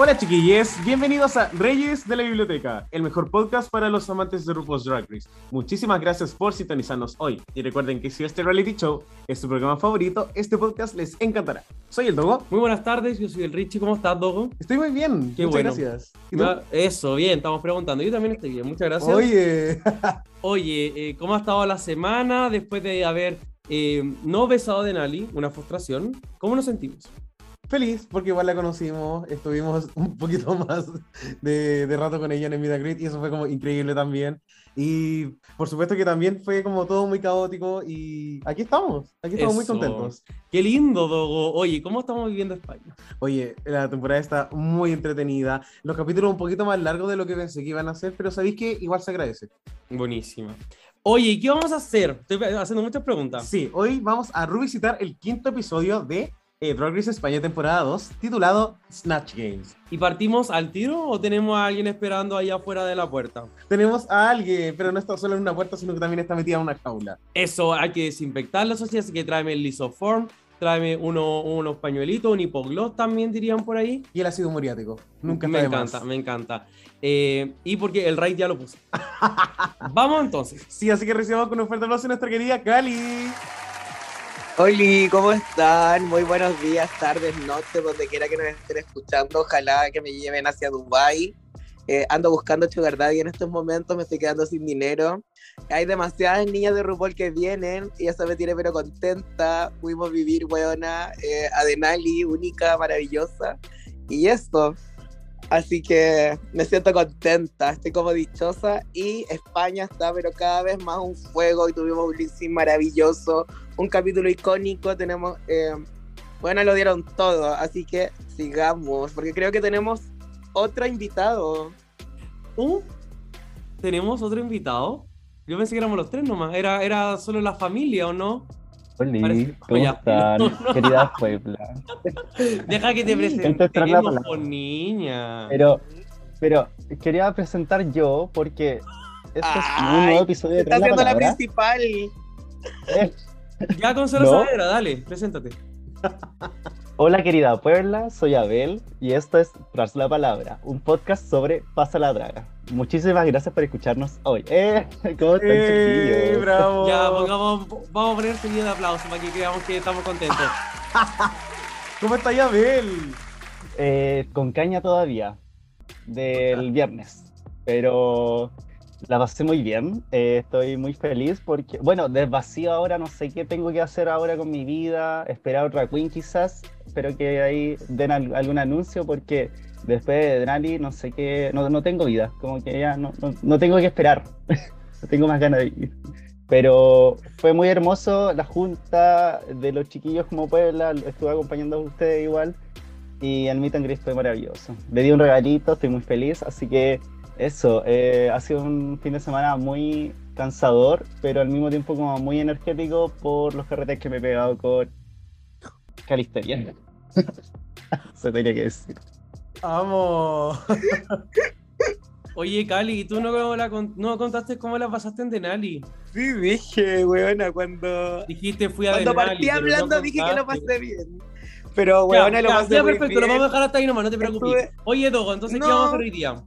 Hola chiquillos, bienvenidos a Reyes de la Biblioteca, el mejor podcast para los amantes de RuPaul's Drag Race. Muchísimas gracias por sintonizarnos hoy y recuerden que si este reality show es su programa favorito, este podcast les encantará. Soy el Dogo. Muy buenas tardes, yo soy el Richie. ¿Cómo estás, Dogo? Estoy muy bien, Qué muchas bueno. gracias. ¿Y tú? Ah, Eso, bien, estamos preguntando. Yo también estoy bien, muchas gracias. Oye, Oye, eh, ¿cómo ha estado la semana después de haber eh, no besado a Denali? Una frustración. ¿Cómo nos sentimos? Feliz porque igual la conocimos, estuvimos un poquito más de, de rato con ella en and Greet y eso fue como increíble también. Y por supuesto que también fue como todo muy caótico y aquí estamos, aquí estamos muy Eso. contentos. Qué lindo, Dogo. Oye, ¿cómo estamos viviendo España? Oye, la temporada está muy entretenida. Los capítulos un poquito más largos de lo que pensé que iban a ser, pero sabéis que igual se agradece. Buenísima. Oye, ¿y ¿qué vamos a hacer? Estoy haciendo muchas preguntas. Sí, hoy vamos a revisitar el quinto episodio de eh, Drag Race España temporada 2, titulado Snatch Games. ¿Y partimos al tiro o tenemos a alguien esperando allá afuera de la puerta? Tenemos a alguien, pero no está solo en una puerta, sino que también está metida en una jaula. Eso, hay que desinfectar la sociedad, así que tráeme el lisoform, tráeme uno, unos pañuelitos, un hipoglós también dirían por ahí. Y el ácido muriático. Nunca me de más. encanta, me encanta. Eh, y porque el raid ya lo puse. Vamos entonces. Sí, así que recibamos con un fuerte aplauso a nuestra querida Cali. Hola, ¿cómo están? Muy buenos días, tardes, noches, donde quiera que nos estén escuchando. Ojalá que me lleven hacia Dubai. Eh, ando buscando Sugar Daddy en estos momentos, me estoy quedando sin dinero. Hay demasiadas niñas de RuPaul que vienen y eso me tiene pero contenta. Pudimos vivir, weona, eh, a única, maravillosa. Y esto. Así que me siento contenta, estoy como dichosa y España está pero cada vez más un fuego y tuvimos un sync maravilloso, un capítulo icónico, tenemos, eh, bueno, lo dieron todo, así que sigamos, porque creo que tenemos otro invitado. Uh, tenemos otro invitado. Yo pensé que éramos los tres nomás. Era, era solo la familia, ¿o no? Hola, ¿cómo están? Querida Puebla. Deja que te la palabra. por niña. Pero, pero quería presentar yo porque este es un Ay, nuevo episodio de Está Trae la haciendo la Palabra. principal. Eh, Ya con solo ¿No? Saavedra, dale, preséntate. Hola querida Puebla, soy Abel y esto es Tras la Palabra, un podcast sobre Pasa la Draga. Muchísimas gracias por escucharnos hoy. Eh, ¿Cómo están ¡Eh, chiquillos? bravo! Ya, pongamos, vamos a poner seguido de aplausos para que creamos que estamos contentos. ¿Cómo está Yabel? Eh, con caña todavía, del viernes, pero la pasé muy bien, eh, estoy muy feliz porque, bueno, del vacío ahora no sé qué tengo que hacer ahora con mi vida, esperar otra Queen quizás, espero que ahí den al- algún anuncio porque después de Denali no sé qué, no, no tengo vida, como que ya no, no, no tengo que esperar, no tengo más ganas de ir. Pero fue muy hermoso la junta de los chiquillos como Puebla, estuve acompañando a ustedes igual. Y el meet and greet fue maravilloso. Le di un regalito, estoy muy feliz. Así que eso, eh, ha sido un fin de semana muy cansador, pero al mismo tiempo como muy energético por los carretes que me he pegado con Calisteria. Se tenía que decir. ¡Vamos! Oye, Cali, ¿y tú no, la con- no contaste cómo la pasaste en Denali? Sí, dije, weona, cuando, Dijiste fui a cuando Denali. partí no hablando dije que lo pasé bien. Pero, Ya, weona, lo ya, pasé ya, muy perfecto, lo vamos a dejar hasta ahí nomás, no te preocupes. Estuve- Oye, Dogo, entonces, ¿qué vamos a hacer hoy día?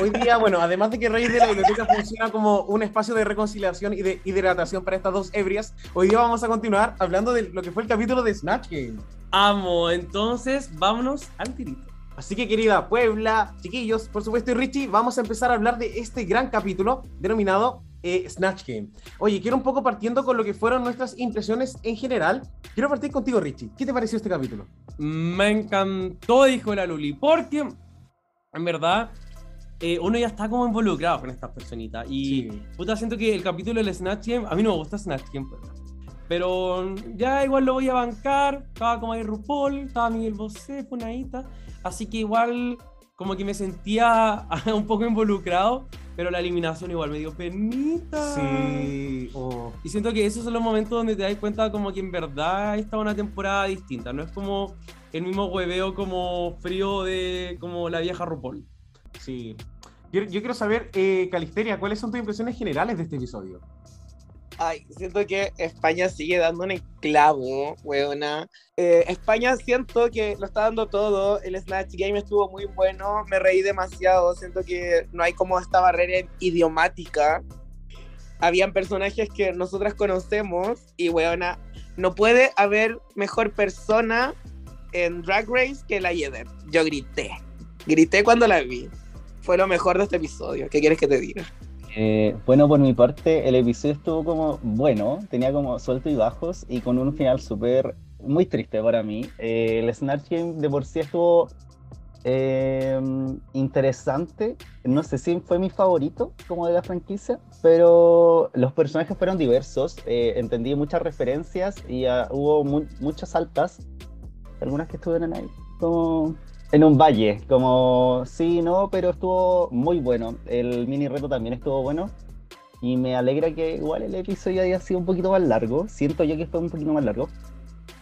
Hoy día, bueno, además de que Reyes de la Biblioteca funciona como un espacio de reconciliación y de hidratación para estas dos ebrias, hoy día vamos a continuar hablando de lo que fue el capítulo de Snatch Game. Amo, entonces, vámonos al tirito. Así que querida Puebla, chiquillos, por supuesto y Richie, vamos a empezar a hablar de este gran capítulo denominado eh, Snatch Game. Oye, quiero un poco partiendo con lo que fueron nuestras impresiones en general. Quiero partir contigo, Richie. ¿Qué te pareció este capítulo? Me encantó, dijo la Luli, porque en verdad eh, uno ya está como involucrado con estas personitas. Y Sí. puta, siento que el capítulo del Snatch Game, a mí no me gusta Snatch Game, pues, pero ya igual lo voy a bancar. Estaba como ahí RuPaul, estaba Miguel Bosé, Punadita. Así que igual como que me sentía un poco involucrado pero la eliminación igual me dio penita. Sí. oh. Y siento que esos son los momentos donde te das cuenta como que en verdad esta es una temporada distinta. No es como el mismo hueveo como frío de como la vieja RuPaul. Sí. Yo, quiero saber, eh, Calisteria, ¿cuáles son tus impresiones generales de este episodio? Ay, siento que España sigue dando un clavo, weona. Eh, España siento que lo está dando todo. El Snatch Game estuvo muy bueno. Me reí demasiado. Siento que no hay como esta barrera idiomática. Habían personajes que nosotras conocemos y, weona, no puede haber mejor persona en Drag Race que la Yeder. Yo grité. Grité cuando la vi. Fue lo mejor de este episodio. ¿Qué quieres que te diga? Eh, bueno, por mi parte, el episodio estuvo como bueno, tenía como sueltos y bajos y con un final súper, muy triste para mí. Eh, el Snatch Game de por sí estuvo eh, interesante, no sé si fue mi favorito como de la franquicia, pero los personajes fueron diversos, entendí muchas referencias y ah, hubo mu- muchas altas, algunas que estuvieron ahí como en un valle, como sí, no, pero estuvo muy bueno. El mini reto también estuvo bueno. Y me alegra que igual el episodio haya sido un poquito más largo. Siento yo que fue un poquito más largo.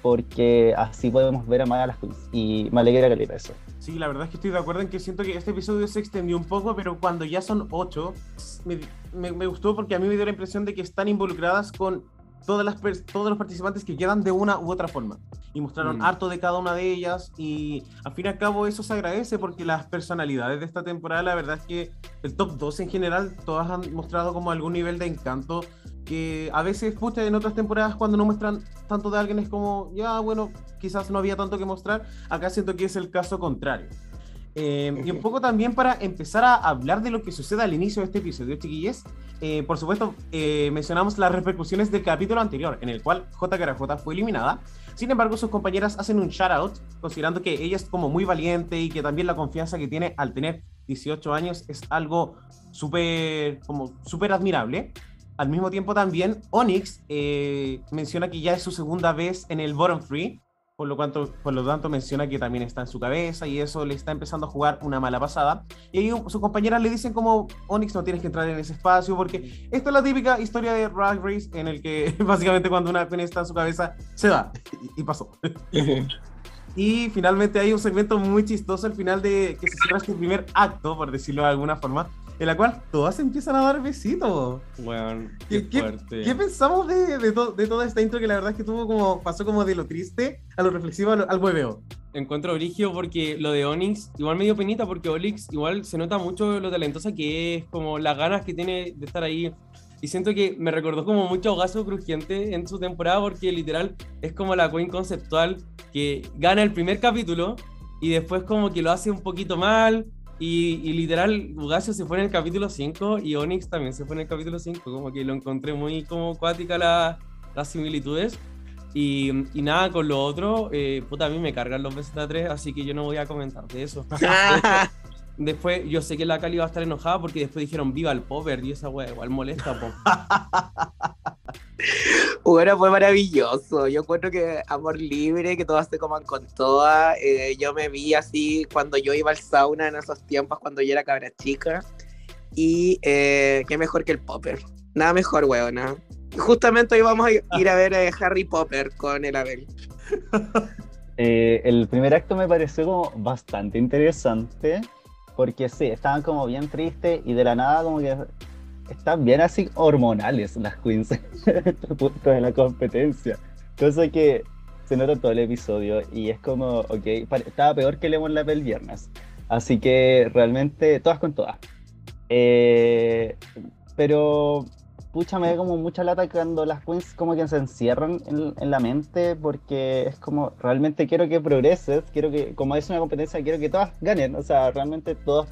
Porque así podemos ver a más a las queens. Y me alegra que eso. Sí, la verdad es que estoy de acuerdo en que siento que este episodio se extendió un poco, pero cuando ya son ocho, me, me- me gustó porque a mí me dio la impresión de que están involucradas con todas las todos los participantes que quedan de una u otra forma. Y mostraron Mm. harto de cada una de ellas y al fin y al cabo eso se agradece porque las personalidades de esta temporada, la verdad es que el top 2 en general, todas han mostrado como algún nivel de encanto que a veces, pucha, en otras temporadas cuando no muestran tanto de alguien es como, ya, bueno, quizás no había tanto que mostrar. Acá siento que es el caso contrario. Eh, y un poco también para empezar a hablar de lo que sucede al inicio de este episodio, chiquillos. Eh, por supuesto, eh, mencionamos las repercusiones del capítulo anterior, en el cual J. Carajota fue eliminada. Sin embargo, sus compañeras hacen un shout out, considerando que ella es como muy valiente y que también la confianza que tiene al tener 18 años es algo súper súper admirable. Al mismo tiempo también Onyx eh, menciona que ya es su segunda vez en el bottom free, por lo, cuanto, por lo tanto menciona que también está en su cabeza y eso le está empezando a jugar una mala pasada. Y ahí sus compañeras le dicen como, Onyx no tienes que entrar en ese espacio porque esta es la típica historia de Drag Race en el que básicamente cuando una queen está en su cabeza se da y, y pasó. Y finalmente hay un segmento muy chistoso al final de que se cierra este primer acto, por decirlo de alguna forma, en la cual todas empiezan a dar besitos. Bueno, ¿Qué, qué, fuerte. qué pensamos de, de, to- de toda esta intro que la verdad es que tuvo como, pasó como de lo triste a lo reflexivo al, al hueveo? Encuentro brigio porque lo de Onyx igual me dio penita porque Onyx igual se nota mucho lo talentosa que es, como las ganas que tiene de estar ahí. Y siento que me recordó como mucho Gaso Crujiente en su temporada porque literal es como la queen conceptual que gana el primer capítulo y después como que lo hace un poquito mal y, y literal Ugasio se fue en el capítulo 5 y Onyx también se fue en el capítulo 5, como que lo encontré muy como cuática la- las similitudes. Y, y nada, con lo otro, eh, puta, a mí me cargan los BZ3, así que yo no voy a comentar de eso. Después, yo sé que la Cali va a estar enojada porque después dijeron viva el popper y esa wea igual molesta, po. Bueno, fue maravilloso. Yo encuentro que amor libre, que todas se coman con todas. Eh, yo me vi así cuando yo iba al sauna en esos tiempos, cuando yo era cabra chica. Y eh, qué mejor que el Popper. Nada mejor, weona. Justamente hoy vamos a ir a ver a Harry Popper con el Abel. Eh, el primer acto me pareció como bastante interesante, porque sí, estaban como bien tristes y de la nada como que están bien así hormonales las queens en punto de la competencia. Cosa que se nota todo el episodio y es como, ok, estaba peor que Lemon Lap el viernes. Así que realmente todas con todas. Eh, pero pucha, me da como mucha lata cuando las queens como que se encierran en, en la mente porque es como, realmente quiero que progreses, quiero que, como es una competencia, quiero que todas ganen, o sea, realmente todos,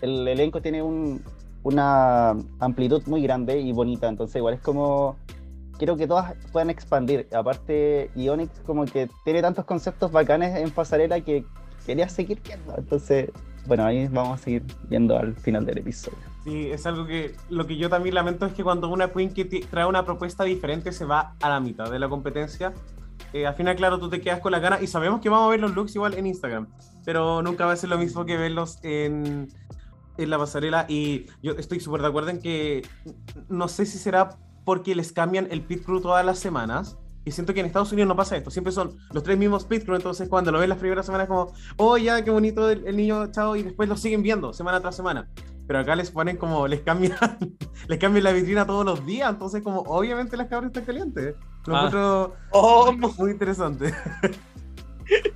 el elenco tiene un, una amplitud muy grande y bonita, entonces igual es como, quiero que todas puedan expandir, aparte Ionix como que tiene tantos conceptos bacanes en pasarela que quería seguir viendo, entonces, bueno, ahí vamos a seguir viendo al final del episodio. Sí, es algo que lo que yo también lamento es que cuando una queen que trae una propuesta diferente se va a la mitad de la competencia, eh, al final, claro, tú te quedas con la gana y sabemos que vamos a ver los looks igual en Instagram, pero nunca va a ser lo mismo que verlos en, en la pasarela y yo estoy súper de acuerdo en que no sé si será porque les cambian el pit crew todas las semanas. Y siento que en Estados Unidos no pasa esto, siempre son los tres mismos pit crew, entonces cuando lo ven las primeras semanas como, oh ya, qué bonito el, el niño, chao, y después lo siguen viendo semana tras semana. Pero acá les ponen como, les cambian, les cambian la vitrina todos los días, entonces como obviamente las cabras están calientes. Lo Ah. encuentro Oh, muy interesante.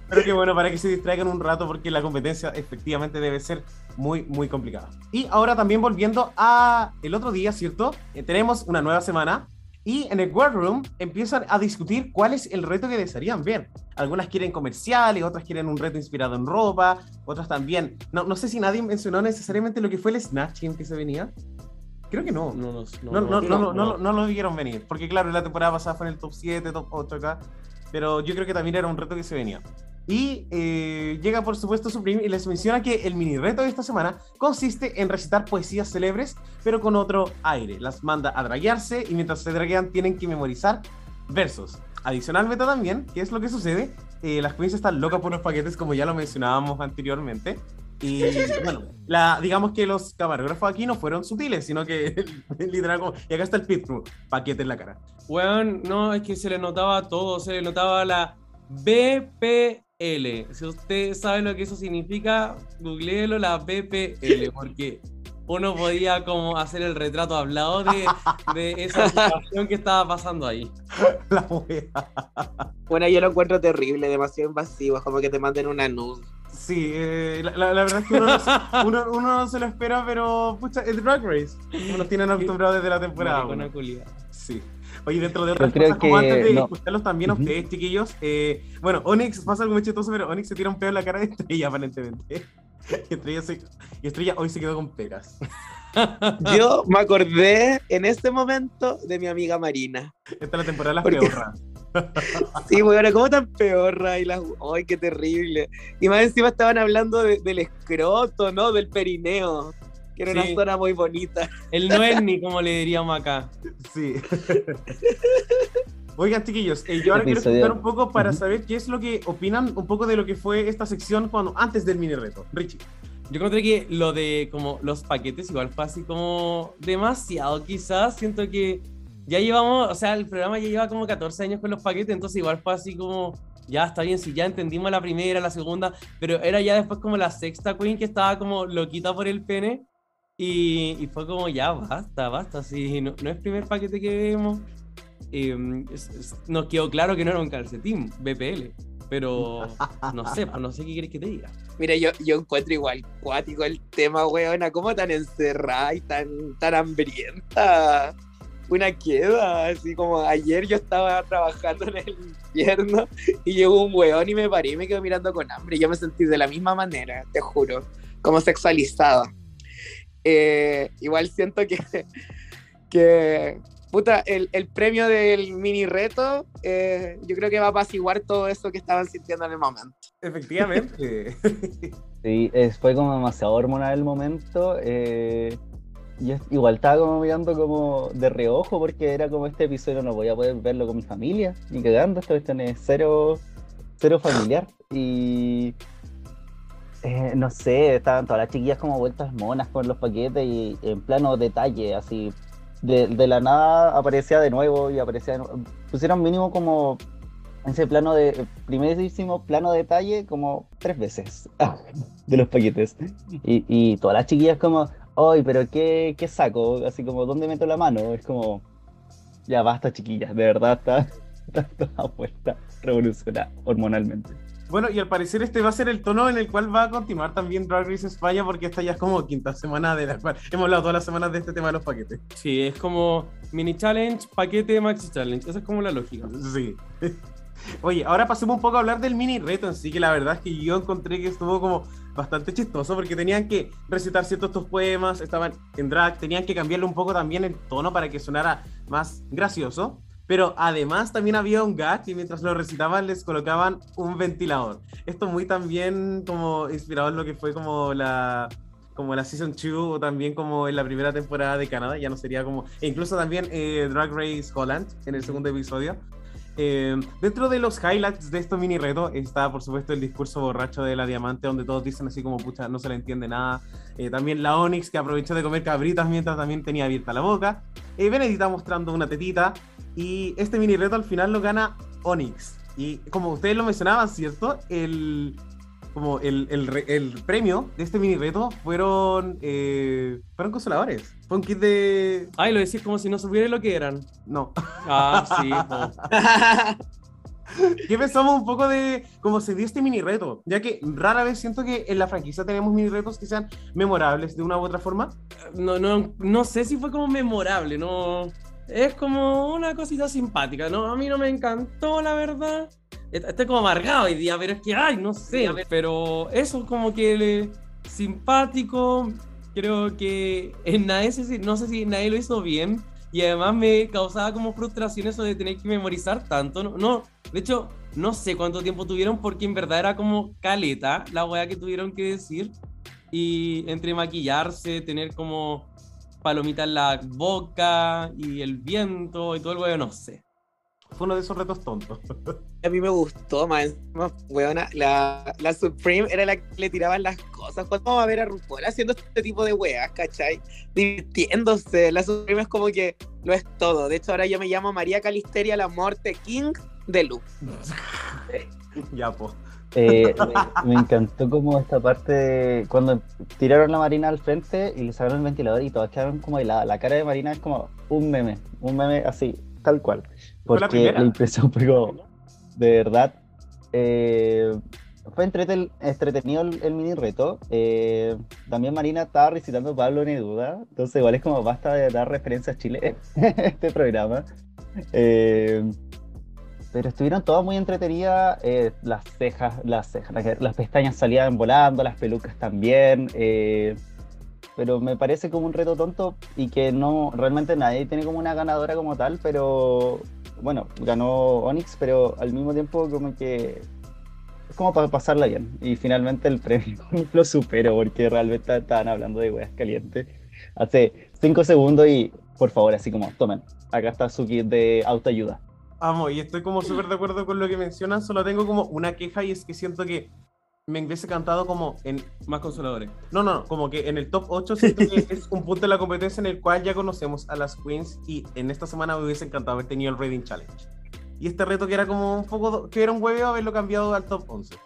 Pero que bueno, para que se distraigan un rato porque la competencia efectivamente debe ser muy, muy complicada. Y ahora también volviendo a el otro día, ¿cierto? Eh, tenemos una nueva semana y en el War Room empiezan a discutir cuál es el reto que desearían ver. Algunas quieren comerciales, otras quieren un reto inspirado en ropa, otras también. No, no sé si nadie mencionó necesariamente lo que fue el Snatch Game que se venía. Creo que no. No, no, No, no, no, no, no, no. no lo vieron venir. Porque claro, la temporada pasada fue en el top 7, top 8 acá. Pero yo creo que también era un reto que se venía. Y eh, llega por supuesto Supreme y les menciona que el mini reto de esta semana consiste en recitar poesías célebres, pero con otro aire. Las manda a draguearse y mientras se draguean tienen que memorizar versos. Adicionalmente también, ¿qué es lo que sucede? Eh, las queens están locas por los paquetes, como ya lo mencionábamos anteriormente. Y bueno, la, digamos que los camarógrafos aquí no fueron sutiles, sino que literal como, y acá está el pit crew, paquete en la cara. Weón, no, es que se le notaba todo, se le notaba la BPL. Si usted sabe lo que eso significa, googleelo la BPL, porque uno podía como hacer el retrato hablado de, de esa situación que estaba pasando ahí. La. Bueno, yo lo encuentro terrible, demasiado invasivo, es como que te manden una nude. Sí, eh, la, la- la verdad es que uno, no se- uno, uno no se lo espera, pero pucha, es Drag Race. Nos tienen acostumbrados desde la temporada. Sí. Oye, dentro de otras cosas, como antes de no. escucharlos también a Ujú. ustedes, chiquillos, eh, bueno, Onyx pasa algo muy chistoso, pero Onyx se tira un pedo en la cara de Estrella, aparentemente. Y Estrella, se- y Estrella hoy se quedó con pegas. Yo me acordé en este momento de mi amiga Marina. Esta es la temporada de las ¿Por qué? peorras. Sí, bueno, ¿cómo tan peorra? Y las... ¡Ay, qué terrible! Y más encima estaban hablando de- del escroto, ¿no? Del perineo, que era Sí. una zona muy bonita. El Noelni, como le diríamos acá. Sí. Oigan, chiquillos, eh, yo ahora quiero escuchar un poco para Ujú. saber qué es lo que opinan un poco de lo que fue esta sección cuando antes del mini reto. Richie. Yo encontré que lo de como los paquetes igual fue así como demasiado quizás. Siento que ya llevamos, o sea, el programa ya lleva como 14 años con los paquetes, entonces igual fue así como, ya está bien, si ya entendimos la primera, la segunda, pero era ya después como la sexta queen que estaba como loquita por el pene. Y, fue como, ya, basta, basta, si no, no es primer paquete que vemos. es- nos quedó claro que no era un calcetín, BPL. Pero no sé, pues no sé qué quieres que te diga. Mira, yo, yo encuentro igual cuático el tema, weona, como tan encerrada y tan, tan hambrienta. Una queda, así como ayer yo estaba trabajando en el infierno y llegó un weón y me paré y me quedó mirando con hambre. Yo me sentí de la misma manera, te juro, como sexualizada. Eh, igual siento que, que puta, el, el premio del mini reto, eh, yo creo que va a apaciguar todo eso que estaban sintiendo en el momento. Efectivamente. Sí, es- fue como demasiado hormonal el momento. eh, yo igual estaba como mirando como de reojo porque era como este episodio no voy a poder verlo con mi familia, ni cagando, esta cuestión es cero, cero familiar. Y eh, no sé, estaban todas las chiquillas como vueltas monas con los paquetes y en plano detalle, así. De, la nada aparecía de nuevo y aparecía de nuevo. Pusieron mínimo como ese plano de primerísimo plano de detalle como tres veces de los paquetes y, y todas las chiquillas como ay pero qué, qué saco así como dónde meto la mano es como ya basta chiquillas de verdad está, está toda vuelta revolucionada hormonalmente Bueno, y al parecer este va a ser el tono en el cual va a continuar también Drag Race España, porque esta ya es como quinta semana de la cual hemos hablado todas las semanas de este tema de los paquetes. Sí, es como mini challenge, paquete, maxi challenge. Esa es como la lógica. Sí. Oye, ahora pasemos un poco a hablar del mini reto en sí, que la verdad es que yo encontré que estuvo como bastante chistoso, porque tenían que recitar ciertos estos poemas, estaban en drag, tenían que cambiarle un poco también el tono para que sonara más gracioso. Pero además también había un gag y mientras lo recitaban les colocaban un ventilador. Esto muy también como inspirado en lo que fue como la como la Season 2 o también como en la primera temporada de Canadá, ya no sería como... E incluso también eh, Drag Race Holland en el segundo episodio. Eh, dentro de los highlights de estos mini retos está, por supuesto, el discurso borracho de la Diamante, donde todos dicen así como, pucha, no se le entiende nada. Eh, también la Onyx, que aprovechó de comer cabritas mientras también tenía abierta la boca. Eh, Benedita mostrando una tetita. Y este mini reto al final lo gana Onyx. Y como ustedes lo mencionaban, ¿cierto? El, como el, el, el premio de este mini reto fueron, eh, fueron consoladores. Fue un kit de... Ay, lo decís como si no supiera lo que eran. No. Ah, sí. po. ¿Qué pensamos un poco de cómo se dio este mini reto? Ya que rara vez siento que en la franquicia tenemos mini retos que sean memorables de una u otra forma. No, no, no sé si fue como memorable, no. Es como una cosita simpática, ¿no? A mí no me encantó, la verdad. Est- Estoy como amargado hoy día, pero es que, ay, no sé. Pero eso como que le- simpático. Creo que en nadie, no sé si nadie lo hizo bien. Y además me causaba como frustración eso de tener que memorizar tanto. No, no, de hecho, no sé cuánto tiempo tuvieron porque en verdad era como caleta la weá que tuvieron que decir. Y entre maquillarse, tener como palomita en la boca y el viento y todo el weón, no sé. Fue uno de esos retos tontos. A mí me gustó más, más weona. La, la Supreme era la que le tiraban las cosas. Cuando vamos a ver a RuPaul haciendo este tipo de weas, ¿cachai? Divirtiéndose. La Supreme es como que lo es todo. De hecho, ahora yo me llamo María Calisteria, la Morte King de Lu. ya, po. Eh, me, me encantó como esta parte de cuando tiraron la Marina al frente y le sacaron el ventilador y todos quedaron como heladas. La cara de Marina es como un meme, un meme así, tal cual. La Porque primera. la impresión fue como, de verdad, eh, fue entretel- entretenido el, el mini reto. Eh, también Marina estaba recitando Pablo Neruda, entonces igual es como basta de dar referencias a Chile en este programa. Eh, pero estuvieron todas muy entretenidas, eh, las cejas, las cejas, las, las pestañas salían volando, las pelucas también, eh, pero me parece como un reto tonto y que no, realmente nadie tiene como una ganadora como tal, pero bueno, ganó Onyx, pero al mismo tiempo como que es como para pasarla bien y finalmente el premio lo supero porque realmente estaban hablando de weas calientes hace cinco segundos y por favor así como tomen, acá está su kit de autoayuda. Amo, y estoy como súper de acuerdo con lo que mencionan. Solo tengo como una queja y es que siento que me hubiese cantado como en. Más consoladores. No, no, no, como que en el top 8 siento que es un punto de la competencia en el cual ya conocemos a las queens y en esta semana me hubiese encantado haber tenido el Reading Challenge. Y este reto que era como un poco. que era un hueveo haberlo cambiado al top 11.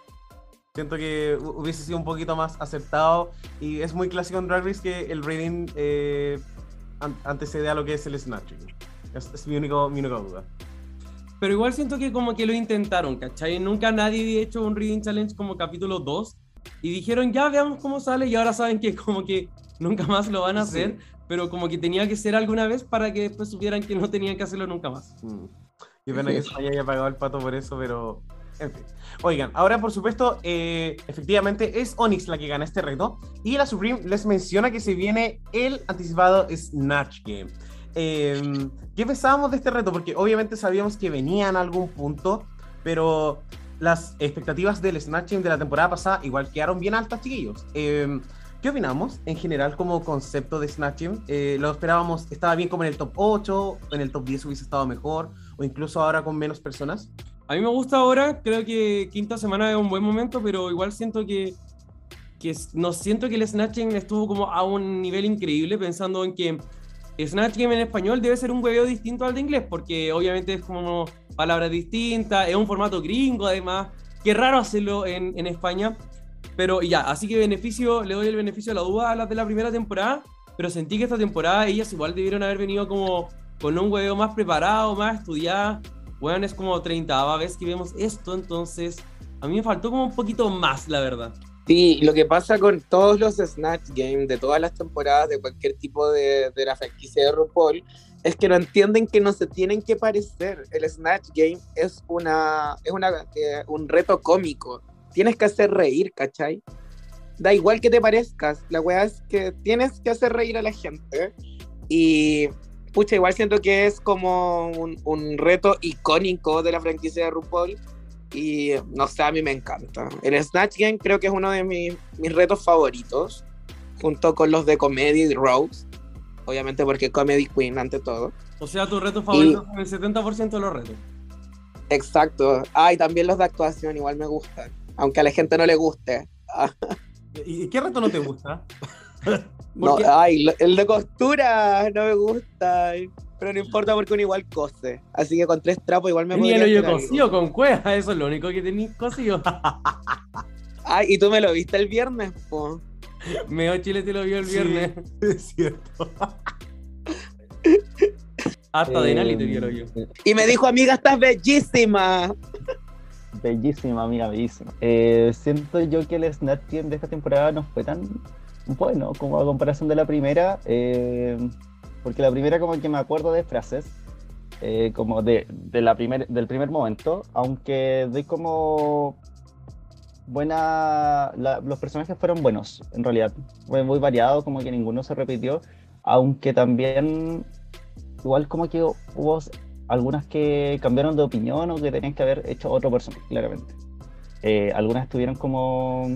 Siento que hu- hubiese sido un poquito más acertado y es muy clásico en Drag Race que el Reading eh, an- antecede a lo que es el Snatching. Es, es mi, único, mi única duda. Pero igual siento que como que lo intentaron, ¿cachai? Nunca nadie había hecho un Reading Challenge como capítulo 2 y dijeron, ya veamos cómo sale y ahora saben que como que nunca más lo van a Sí. hacer, pero como que tenía que ser alguna vez para que después supieran que no tenían que hacerlo nunca más. Mm. Qué pena que se haya pagado el pato por eso, pero. En fin. Oigan, ahora por supuesto, eh, efectivamente es Onyx la que gana este reto. Y la Supreme les menciona que se viene el anticipado Snatch Game. Eh, ¿Qué pensábamos de este reto? Porque obviamente sabíamos que venía en algún punto, pero las expectativas del Snatch Game de la temporada pasada igual quedaron bien altas, chiquillos. Eh, ¿Qué opinamos en general como concepto de Snatch Game? Eh, lo esperábamos, estaba bien como en el top 8, en el top 10 hubiese estado mejor, o incluso ahora con menos personas. A mí me gusta ahora, creo que quinta semana es un buen momento, pero igual siento que, que no siento que el Snatching estuvo como a un nivel increíble, pensando en que Snatch Game en español debe ser un hueveo distinto al de inglés, porque obviamente es como palabras distintas, es un formato gringo además, qué raro hacerlo en, en España, pero ya, así que beneficio, le doy el beneficio de la duda a las de la primera temporada, pero sentí que esta temporada ellas igual debieron haber venido como con un hueveo más preparado, más estudiado, bueno, es como 30 vez que vemos esto, entonces a mí me faltó como un poquito más, la verdad. Sí, lo que pasa con todos los Snatch Games de todas las temporadas de cualquier tipo de, de la franquicia de RuPaul es que no entienden que no se tienen que parecer. El Snatch Game es una es una, eh, un reto cómico. Tienes que hacer reír, ¿cachai? Da igual que te parezcas. La weá es que tienes que hacer reír a la gente. Y pucha, igual siento que es como un, un reto icónico de la franquicia de RuPaul. Y no sé, a mí me encanta. El Snatch Game creo que es uno de mis, mis retos favoritos, junto con los de Comedy y Rose. Obviamente porque Comedy Queen ante todo. O sea, tus retos favoritos son el 70% de los retos. Exacto. Ay, también los de actuación igual me gustan. Aunque a la gente no le guste. ¿Y qué reto no te gusta? no, ay, el de costura no me gusta. Pero no importa porque uno igual cose. Así que con tres trapos igual me Tenía el hoyo cosido con cueva, eso es lo único que tenéis cosido. ay, y tú me lo viste el viernes, po. Meo Chile te lo vio el viernes. es cierto. Hasta de Nali te vio el hoyo. Eh, y me dijo, amiga, estás bellísima. Bellísima, amiga, bellísima. Eh, siento yo que el Snatch Game de esta temporada no fue tan bueno como a comparación de la primera. Eh, porque la primera como que me acuerdo de frases. como de, la primer, del primer momento, aunque de como buena. los personajes fueron buenos, en realidad. Fue muy variado, como que ninguno se repitió. Aunque también, igual como que hubo algunas que cambiaron de opinión o que tenían que haber hecho otro personaje, claramente. Eh, algunas estuvieron como.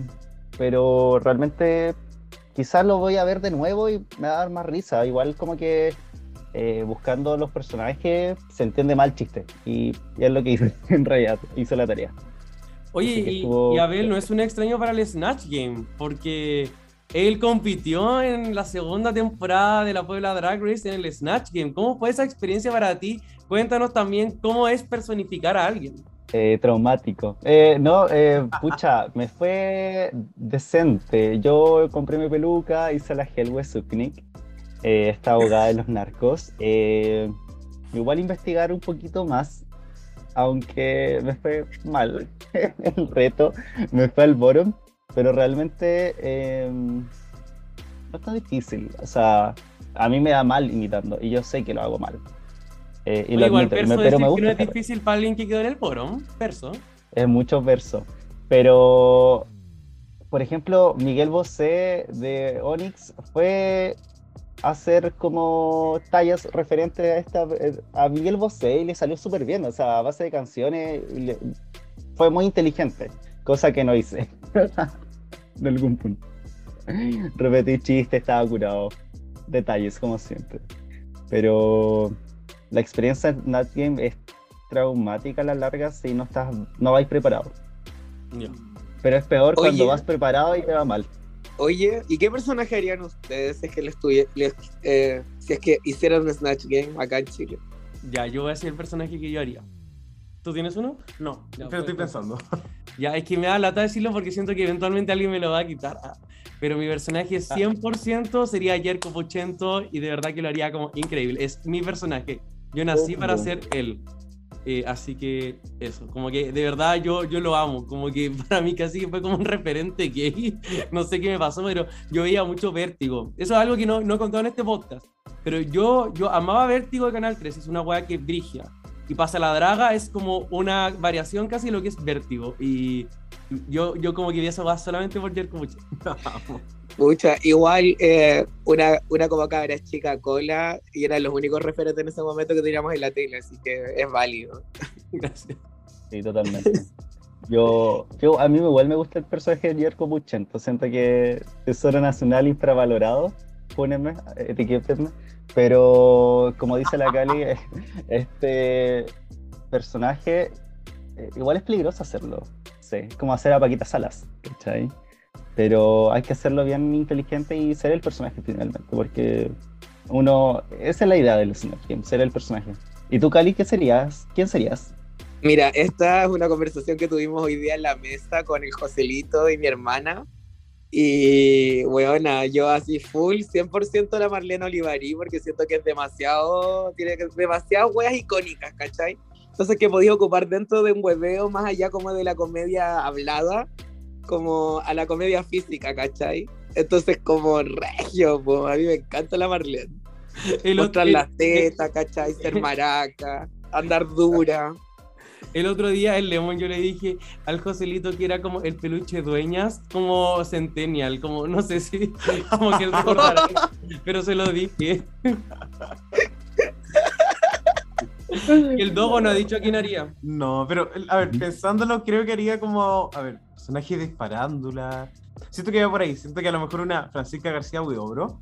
Pero realmente quizás lo voy a ver de nuevo y me va a dar más risa. Igual como que eh, buscando los personajes se entiende mal el chiste. Y, y, es lo que hice en realidad, hice la tarea. Oye, y, Abel no es un extraño para el Snatch Game, porque él compitió en la segunda temporada de la Puebla Drag Race en el Snatch Game. ¿Cómo fue esa experiencia para ti? Cuéntanos también cómo es personificar a alguien. Eh, traumático. Eh, no, eh, pucha, me fue decente. Yo compré mi peluca, hice la Hellway Suknik, esta abogada de los narcos. igual investigar un poquito más aunque me fue mal el reto, me fue al bottom, pero realmente em, no es tan difícil. O sea, a mí me da mal imitando y yo sé que lo hago mal. Eh, y lo igual, admito, pero me gusta. Que no es difícil para alguien que quedó en el bottom, verso. Es mucho verso. Pero, por ejemplo, Miguel Bosé de Onyx fue hacer como tallas referentes a esta eh, a Miguel Bosé y le salió súper bien, o sea, a base de canciones fue muy inteligente, cosa que no hice de algún punto. Repetí chistes, estaba curado, detalles como siempre. Pero la experiencia en Nat Game es traumática a la larga si no estás, no vais preparado. Pero es peor cuando vas preparado y te va mal. Oye, ¿y qué personaje harían ustedes si es que les, eh, si es que hicieran un Snatch Game acá en Chile? Ya, yo voy a decir el personaje que yo haría. ¿Tú tienes uno? No, pero estoy pensando. Ya, es que me da lata decirlo porque siento que eventualmente alguien me lo va a quitar. Ah, pero mi personaje 100% sería Jerko Pochento y de verdad que lo haría como increíble. Es mi personaje. Yo nací para ser él. Eh, así que eso, como que de verdad yo, yo lo amo, como que para mí casi fue como un referente gay, no sé qué me pasó, pero yo veía mucho vértigo. Eso es algo que no, no he contado en este podcast, pero yo, yo amaba vértigo de Canal 3, es una weá que brigia. Y pasa la draga es como una variación casi de lo que es vértigo. Y yo, yo como que vi eso va solamente por Jerko mucho. Mucha, igual eh, una, una como cabra chica cola y eran los únicos referentes en ese momento que teníamos en la tele, así que es válido. Gracias. Sí, totalmente. Yo, yo, a mí igual me gusta el personaje de Jerko Puchento, siento que Tesoro Nacional infravalorado, póneme, etiquétenme, pero como dice la Cali, este personaje eh, igual es peligroso hacerlo, sí, como hacer a Paquita Salas, ¿cachai? Pero hay que hacerlo bien inteligente y ser el personaje finalmente, porque uno, esa es la idea del Snap ser el personaje. ¿Y tú, Cali, qué serías? ¿Quién serías? Mira, esta es una conversación que tuvimos hoy día en la mesa con el Joselito y mi hermana. Y, bueno, yo así full, 100% la Marlene Olivarí, porque siento que es demasiado, tiene demasiadas weas icónicas, ¿cachai? Entonces que podía ocupar dentro de un hueveo más allá como de la comedia hablada, como a la comedia física, ¿cachai? Entonces, como regio, a mí me encanta la Marlene. El Mostrar las tetas, ¿cachai? Ser maraca, andar dura. El otro día el León yo le dije al Joselito que era como el peluche dueñas, como Centennial, como no sé si como que él recordará, pero se lo dije. Y el Dogo no ha dicho a quién haría. No, pero a ver, pensándolo, creo que haría como, a ver, personaje de disparándola. Siento que va por ahí, siento que a lo mejor una Francisca García Huidobro,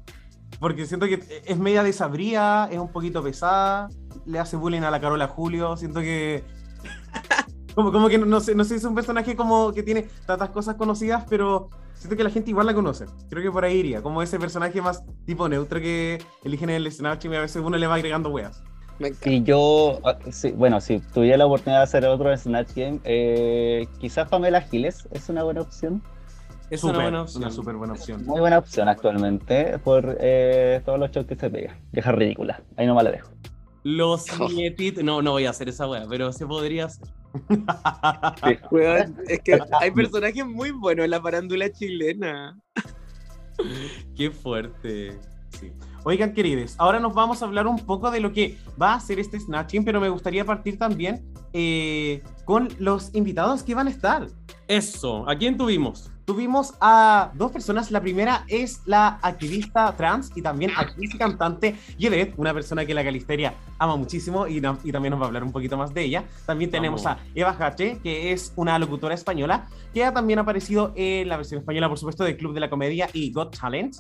porque siento que es media desabría, es un poquito pesada, le hace bullying a la Carola Julio, siento que Como, como que no, no sé, no sé si es un personaje como que tiene tantas cosas conocidas, pero siento que la gente igual la conoce. Creo que por ahí iría, como ese personaje más tipo neutro que eligen en el y a veces uno le va agregando weas. Me. Y yo, ah, bueno, si tuviera la oportunidad de hacer otro Snatch Game, eh, quizás Pamela Giles es una buena opción. Es una buena opción. Una súper buena opción. Muy buena opción actualmente por eh, todos los shows que se pega. Vieja ridícula. Ahí nomás la dejo. Los nietitos. No, no voy a hacer esa wea, pero se podría hacer. Weón, es que hay personajes muy buenos en la farándula chilena. Qué fuerte. Sí. Oigan, queridos, ahora nos vamos a hablar un poco de lo que va a ser este Snatching, pero me gustaría partir también eh, con los invitados que van a estar. Eso. ¿A quién tuvimos? Tuvimos a dos personas. La primera es la activista trans y también actriz y cantante Yedet, una persona que la Calisteria ama muchísimo y, na- y también nos va a hablar un poquito más de ella. También tenemos Vamos. a Eva Hache, que es una locutora española, que ha también aparecido en la versión española, por supuesto, de Club de la Comedia y Got Talent.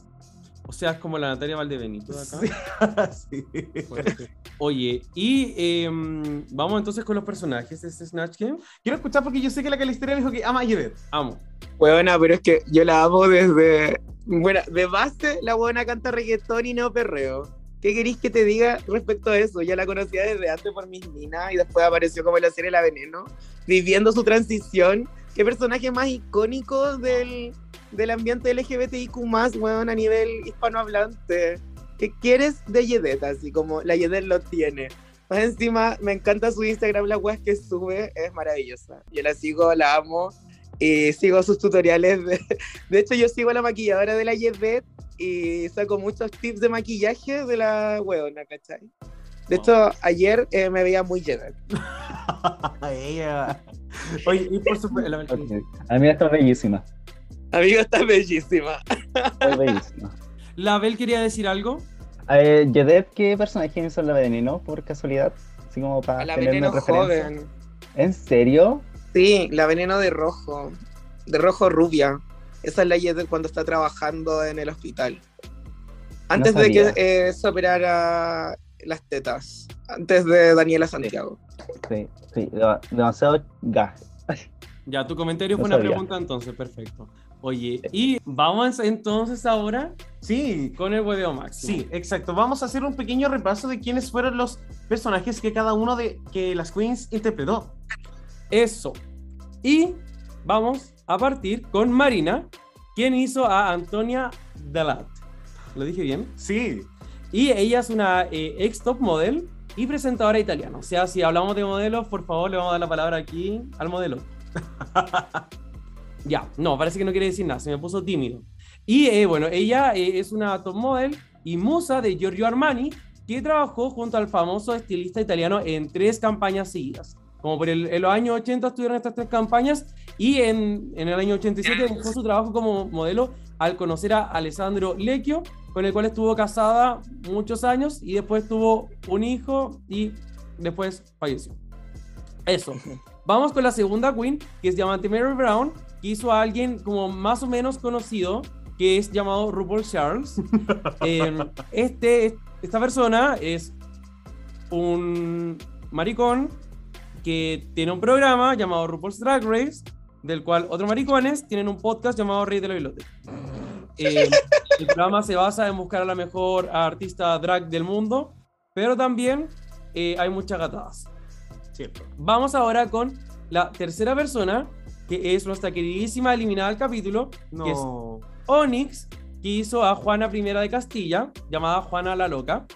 O sea, es como la Natalia Valdebenito de acá. Sí. Oye, y em, vamos entonces con los personajes de este Snatch Game. Quiero escuchar porque yo sé que la Calisteria dijo que ama a Yedet. Amo. Weona, pero es que yo la amo desde. Bueno, de base, la buena canta reggaetón y no perreo. ¿Qué queréis que te diga respecto a eso? Yo la conocía desde antes por mis minas y después apareció como en la serie La Veneno, viviendo su transición. ¿Qué personaje más icónico del, del ambiente LGBTIQ, weón, a nivel hispanohablante? ¿Qué quieres de Yedet? Así como la Yedet lo tiene. Más encima, me encanta su Instagram, la weas que sube, es maravillosa. Yo la sigo, la amo y sigo sus tutoriales. De, de hecho, yo sigo a la maquilladora de la Yevet y saco muchos tips de maquillaje de la weona, ¿cachai? De hecho, ayer eh, me veía muy. Ella. Oye, y por supuesto, Ok. A mí está bellísima. Amigo, está bellísima. Muy bellísima. ¿La Bel quería decir algo? Eh, Yedet, ¿qué personaje hizo en la veneno por casualidad? Así como para la tener una veneno referencia. joven. ¿En serio? Sí, la veneno de rojo. De rojo rubia. Esa es la Yedet cuando está trabajando en el hospital. Antes de que eh, se operara las tetas. Antes de Daniela Santiago. Sí, sí, dema- demasiado gas. Ya, tu comentario No fue una pregunta entonces, perfecto. Oye, y vamos entonces ahora Sí, con el hueveo máximo. Sí, exacto. Vamos a hacer un pequeño repaso de quiénes fueron los personajes que cada uno de que las queens interpretó. Eso. Y vamos a partir con Marina, quien hizo a Antonia Dalat. ¿Lo dije bien? Sí, Y ella es una eh, ex top model y presentadora italiana. O sea, si hablamos de modelos, por favor, le vamos a dar la palabra aquí al modelo. ya, no, parece que no quiere decir nada, se me puso tímido. Y eh, bueno, ella eh, es una top model y musa de Giorgio Armani, que trabajó junto al famoso estilista italiano en tres campañas seguidas. Como por el, en los años 80 estuvieron estas tres campañas y en, en el año 87 dejó su trabajo como modelo al conocer a Alessandro Lecchio, con el cual estuvo casada muchos años y después tuvo un hijo y después falleció. Eso. Vamos con la segunda queen, que es llamada Mary Brown, que hizo a alguien como más o menos conocido, que es llamado RuPaul Charles. Eh, este, esta persona es un maricón que tiene un programa llamado RuPaul's Drag Race, del cual otros maricones tienen un podcast llamado Rey de la Biblioteca. Eh, el programa se basa en buscar a la mejor artista drag del mundo, pero también eh, hay muchas gatadas. cierto. Vamos ahora con la tercera persona, que es nuestra queridísima eliminada del capítulo, que es. Onyx, que hizo a Juana I de Castilla, llamada Juana la Loca,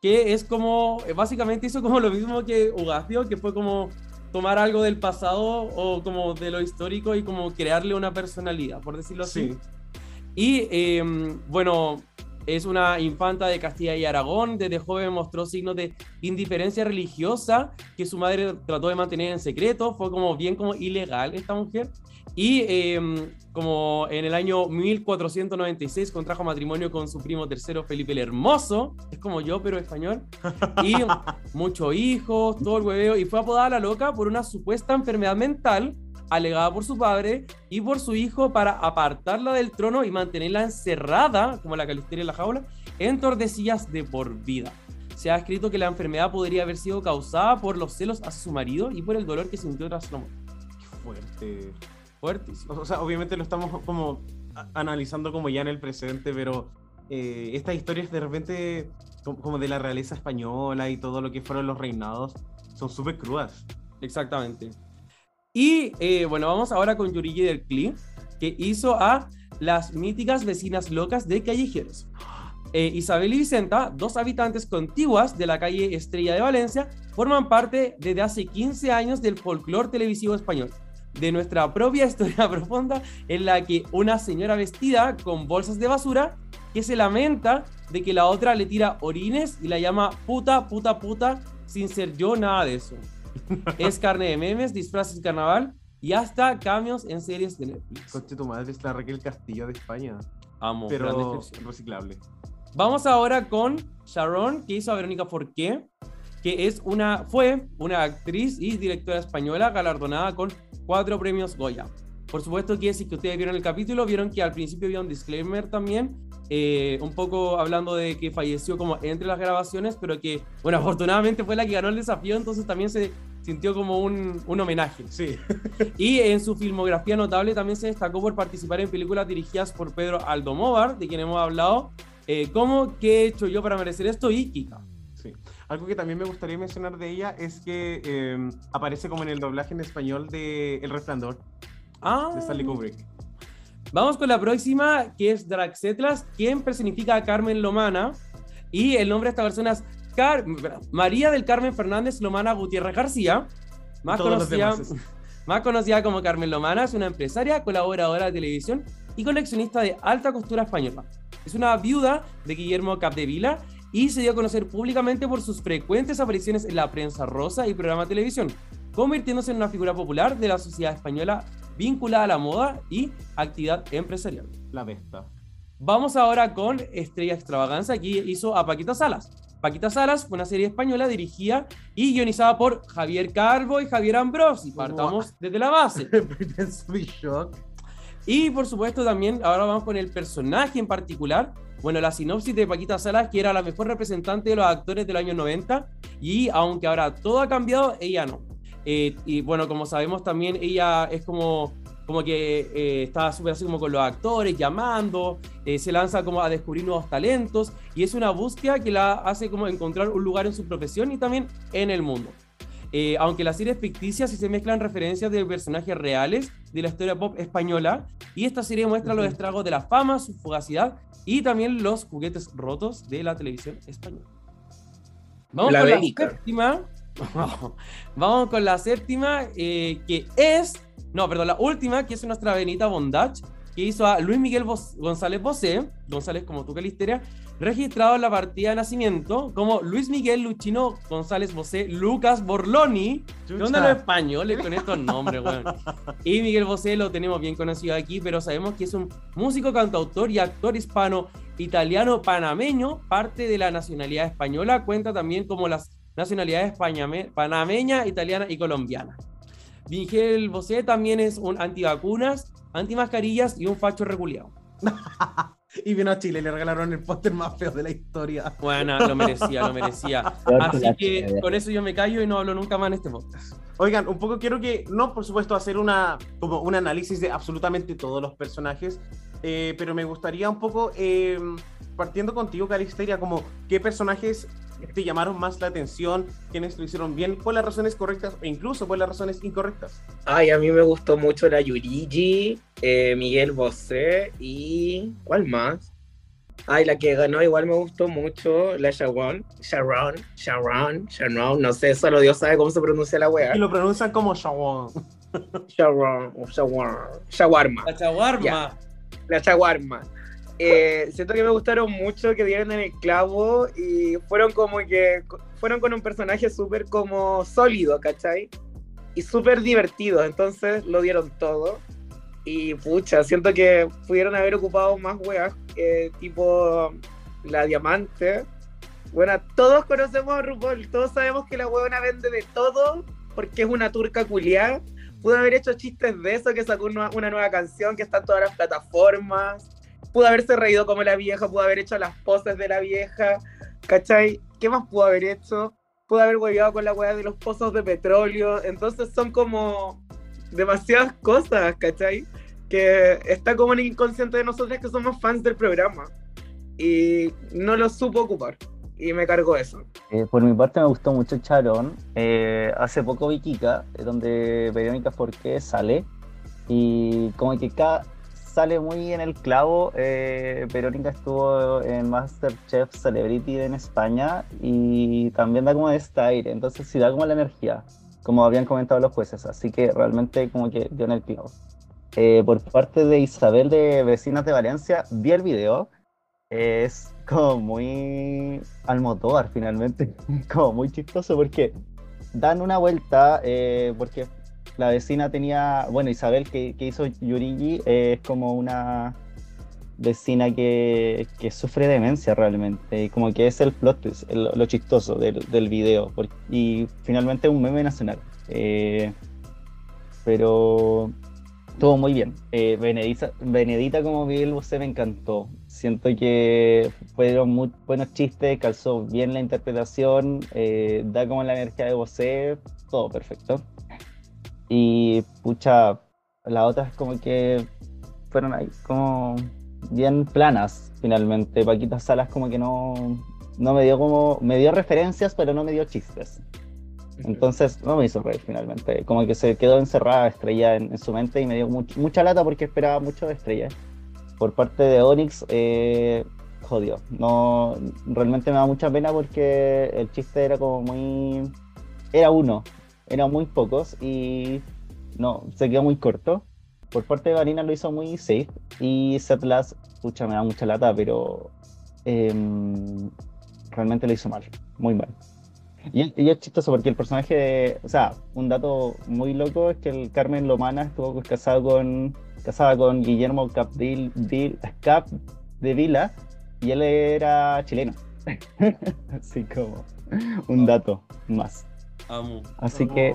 que es como, eh, básicamente hizo como lo mismo que Ugacio, que fue como tomar algo del pasado o como de lo histórico y como crearle una personalidad, por decirlo así. Sí. Y eh, bueno, es una infanta de Castilla y Aragón. Desde joven mostró signos de indiferencia religiosa que su madre trató de mantener en secreto. Fue como bien como ilegal esta mujer. Y eh, como en el año 1496 contrajo matrimonio con su primo tercero Felipe el Hermoso. Es como yo, pero español. Y muchos hijos, todo el hueveo. Y fue apodada la loca por una supuesta enfermedad mental alegada por su padre y por su hijo para apartarla del trono y mantenerla encerrada, como la calisteria en la jaula, en Tordesillas de por vida. se ha escrito que la enfermedad podría haber sido causada por los celos hacia su marido y por el dolor que sintió tras la muerte. Qué fuerte. Fuertísimo. O sea, obviamente lo estamos como a- analizando como ya en el presente, pero eh, estas historias de repente, como de la realeza española y todo lo que fueron los reinados, son súper crudas. Exactamente. Y eh, bueno, vamos ahora con Yurigi del Cli, que hizo a las míticas vecinas locas de Callejeros. Eh, Isabel y Vicenta, dos habitantes contiguas de la calle Estrella de Valencia, forman parte desde hace 15 años del folclore televisivo español, de nuestra propia historia profunda en la que una señora vestida con bolsas de basura que se lamenta de que la otra le tira orines y la llama puta, puta, puta, sin ser yo nada de eso. es carne de memes, disfraces de carnaval y hasta cambios en series de Netflix. Conche tu madre es la Raquel Castillo de España, Amo. pero reciclable. Vamos ahora con Sharon, que hizo a Verónica Forqué, que es una, fue una actriz y directora española galardonada con cuatro premios Goya. Por supuesto que si que ustedes vieron el capítulo, vieron que al principio había un disclaimer también, eh, un poco hablando de que falleció como entre las grabaciones, pero que, bueno, afortunadamente fue la que ganó el desafío, entonces también se sintió como un, un homenaje. Sí, Y en su filmografía notable también se destacó por participar en películas dirigidas por Pedro Aldomóvar, de quien hemos hablado, eh, como ¿Qué he hecho yo para merecer esto? y Kika. sí. Algo que también me gustaría mencionar de ella es que eh, aparece como en el doblaje en español de El Resplandor, Ah, de Stanley Kubrick. Vamos con la próxima, que es Draxetlas, quien personifica a Carmen Lomana. Y el nombre de esta persona es Car- María del Carmen Fernández Lomana Gutiérrez García, conocida, más conocida como Carmen Lomana, es una empresaria, colaboradora de televisión y coleccionista de alta costura española. Es una viuda de Guillermo Capdevila y se dio a conocer públicamente por sus frecuentes apariciones en la prensa rosa y programa de televisión, convirtiéndose en una figura popular de la sociedad española vinculada a la moda y actividad empresarial. La Vesta. Vamos ahora con Estrella Extravaganza, aquí hizo a Paquita Salas. Paquita Salas fue una serie española dirigida y guionizada por Javier Calvo y Javier Ambrosi. Partamos desde la base. Y por supuesto también, ahora vamos con el personaje en particular. Bueno, la sinopsis de Paquita Salas, que era la mejor representante de los actores del año 90, y aunque ahora todo ha cambiado, ella no. Eh, y bueno, como sabemos también, ella es como, como que eh, está súper así como con los actores, llamando, eh, se lanza como a descubrir nuevos talentos, y es una búsqueda que la hace como encontrar un lugar en su profesión y también en el mundo. Eh, aunque la serie es ficticia, sí se mezclan referencias de personajes reales de la historia pop española. Y esta serie muestra los estragos de la fama, su fugacidad y también los juguetes rotos de la televisión española. Vamos La con la séptima. Vamos con la séptima, eh, que es. No, perdón, la última, que es nuestra Benita Bondach, que hizo a Luis Miguel Bos- González Bosé, González como tú, Calisteria, registrado en la partida de nacimiento como Luis Miguel Luchino González Bosé Lucas Borloni. ¿Qué onda los españoles con estos nombres, weón? Y Miguel Bosé lo tenemos bien conocido aquí, pero sabemos que es un músico, cantautor y actor hispano, italiano, panameño, parte de la nacionalidad española, cuenta también como las nacionalidades panameña, italiana y colombiana. Miguel Bosé también es un antivacunas, antimascarillas y un facho reculeado. Y vino a Chile y le regalaron el póster más feo de la historia. Bueno, lo merecía, lo merecía. Así que con eso yo me callo y no hablo nunca más en este podcast. Oigan, un poco quiero que, no por supuesto hacer una, como un análisis de absolutamente todos los personajes, eh, pero me gustaría un poco, eh, partiendo contigo, Calisteria, como qué personajes te llamaron más la atención, quiénes lo hicieron bien, por las razones correctas e incluso por las razones incorrectas. Ay, a mí me gustó mucho la Yurigi, eh, Miguel Bosé y. ¿Cuál más? Ay, la que ganó igual me gustó mucho, la Sharon. Sharon, Sharon, Sharon, no sé, solo Dios sabe cómo se pronuncia la wea. Y lo pronuncian como Shawan. Sharon, o Shawarma. Shawarma. La chaguarma. Ya. La Shawarma. Eh, siento que me gustaron mucho, que dieron en el clavo y fueron como que fueron con un personaje súper como sólido, ¿cachai? Y súper divertido, entonces lo dieron todo. Y pucha, siento que pudieron haber ocupado más weas, eh, tipo la diamante. Bueno, todos conocemos a RuPaul, todos sabemos que la huevona vende de todo porque es una turca culiada. Pudo haber hecho chistes de eso, que sacó una, una nueva canción que está en todas las plataformas. Pudo haberse reído como la vieja, pudo haber hecho las poses de la vieja. ¿Cachai? ¿qué más pudo haber hecho? Pudo haber hueveado con la weá de los pozos de petróleo. Entonces son como demasiadas cosas, ¿cachai? Que está como en el inconsciente de nosotros que somos fans del programa. Y no lo supo ocupar. Y me cargó eso. Eh, por mi parte me gustó mucho Charón. Eh, hace poco vi Kika, eh, donde Verónica Forqué sale. Y como que cada, sale muy en el clavo. Eh, Verónica estuvo en Masterchef Celebrity en España y también da como este aire, entonces sí da como la energía, como habían comentado los jueces, así que realmente como que dio en el clavo. Eh, por parte de Isabel de Vecinas de Valencia, vi el video, es como muy Almodóvar finalmente, como muy chistoso porque dan una vuelta, eh, porque la vecina tenía, bueno, Isabel que, hizo Yurigi es como una vecina que, sufre demencia realmente, y como que es el plot lo chistoso del, del video, y finalmente un meme nacional. Eh, pero todo muy bien. Eh, Benedita, Benedita como Miguel Bosé me encantó. Siento que fueron muy buenos chistes, calzó bien la interpretación, eh, da como la energía de Bosé, todo perfecto. Y pucha, las otras como que fueron ahí como bien planas finalmente. Paquita Salas como que no, no me dio como, me dio referencias, pero no me dio chistes. Entonces no me hizo reír finalmente. Como que se quedó encerrada Estrella en, su mente y me dio mucha lata porque esperaba mucho de Estrella. Por parte de Onyx, eh, jodió. No, realmente me da mucha pena porque el chiste era como muy... Era uno, eran muy pocos y no, se quedó muy corto. Por parte de Vanina lo hizo muy safe y Setlas, pucha, me da mucha lata, pero em, realmente lo hizo mal, muy mal. Y, y, es chistoso porque el personaje, de, o sea, un dato muy loco es que el Carmen Lomana estuvo casado con, casada con Guillermo Capdil, Cap de Vila y él era chileno. Así como un dato más. Así que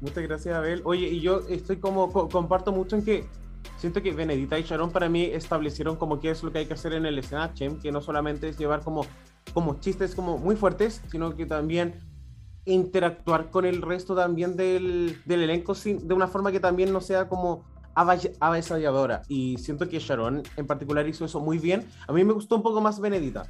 Muchas gracias, Abel. Oye, y yo estoy como, comparto mucho en que siento que Benedita y Sharon para mí establecieron como qué es lo que hay que hacer en el Snatch, que no solamente es llevar como, como chistes como muy fuertes, sino que también interactuar con el resto también del, del elenco sin, de una forma que también no sea como avasalladora. Y siento que Sharon en particular hizo eso muy bien. A mí me gustó un poco más Benedita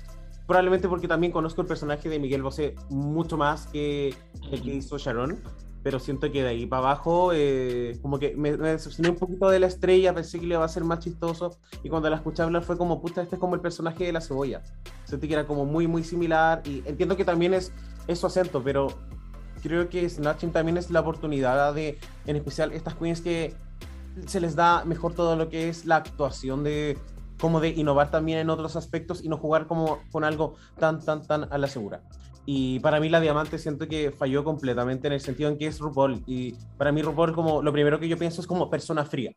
probablemente porque también conozco el personaje de Miguel Bosé mucho más que el que hizo Sharon, pero siento que de ahí para abajo, eh, como que me, decepcioné un poquito de la estrella, pensé que le iba a ser más chistoso, y cuando la escuché hablar fue como, puta, este es como el personaje de la cebolla. Sentí que era como muy, muy similar, y entiendo que también es, es su acento, pero creo que Snatching también es la oportunidad de, en especial, estas queens que se les da mejor todo lo que es la actuación de, como de innovar también en otros aspectos y no jugar como con algo tan, tan, tan a la segura. Y para mí la Diamante siento que falló completamente en el sentido en que es RuPaul. Y para mí RuPaul como lo primero que yo pienso es como persona fría.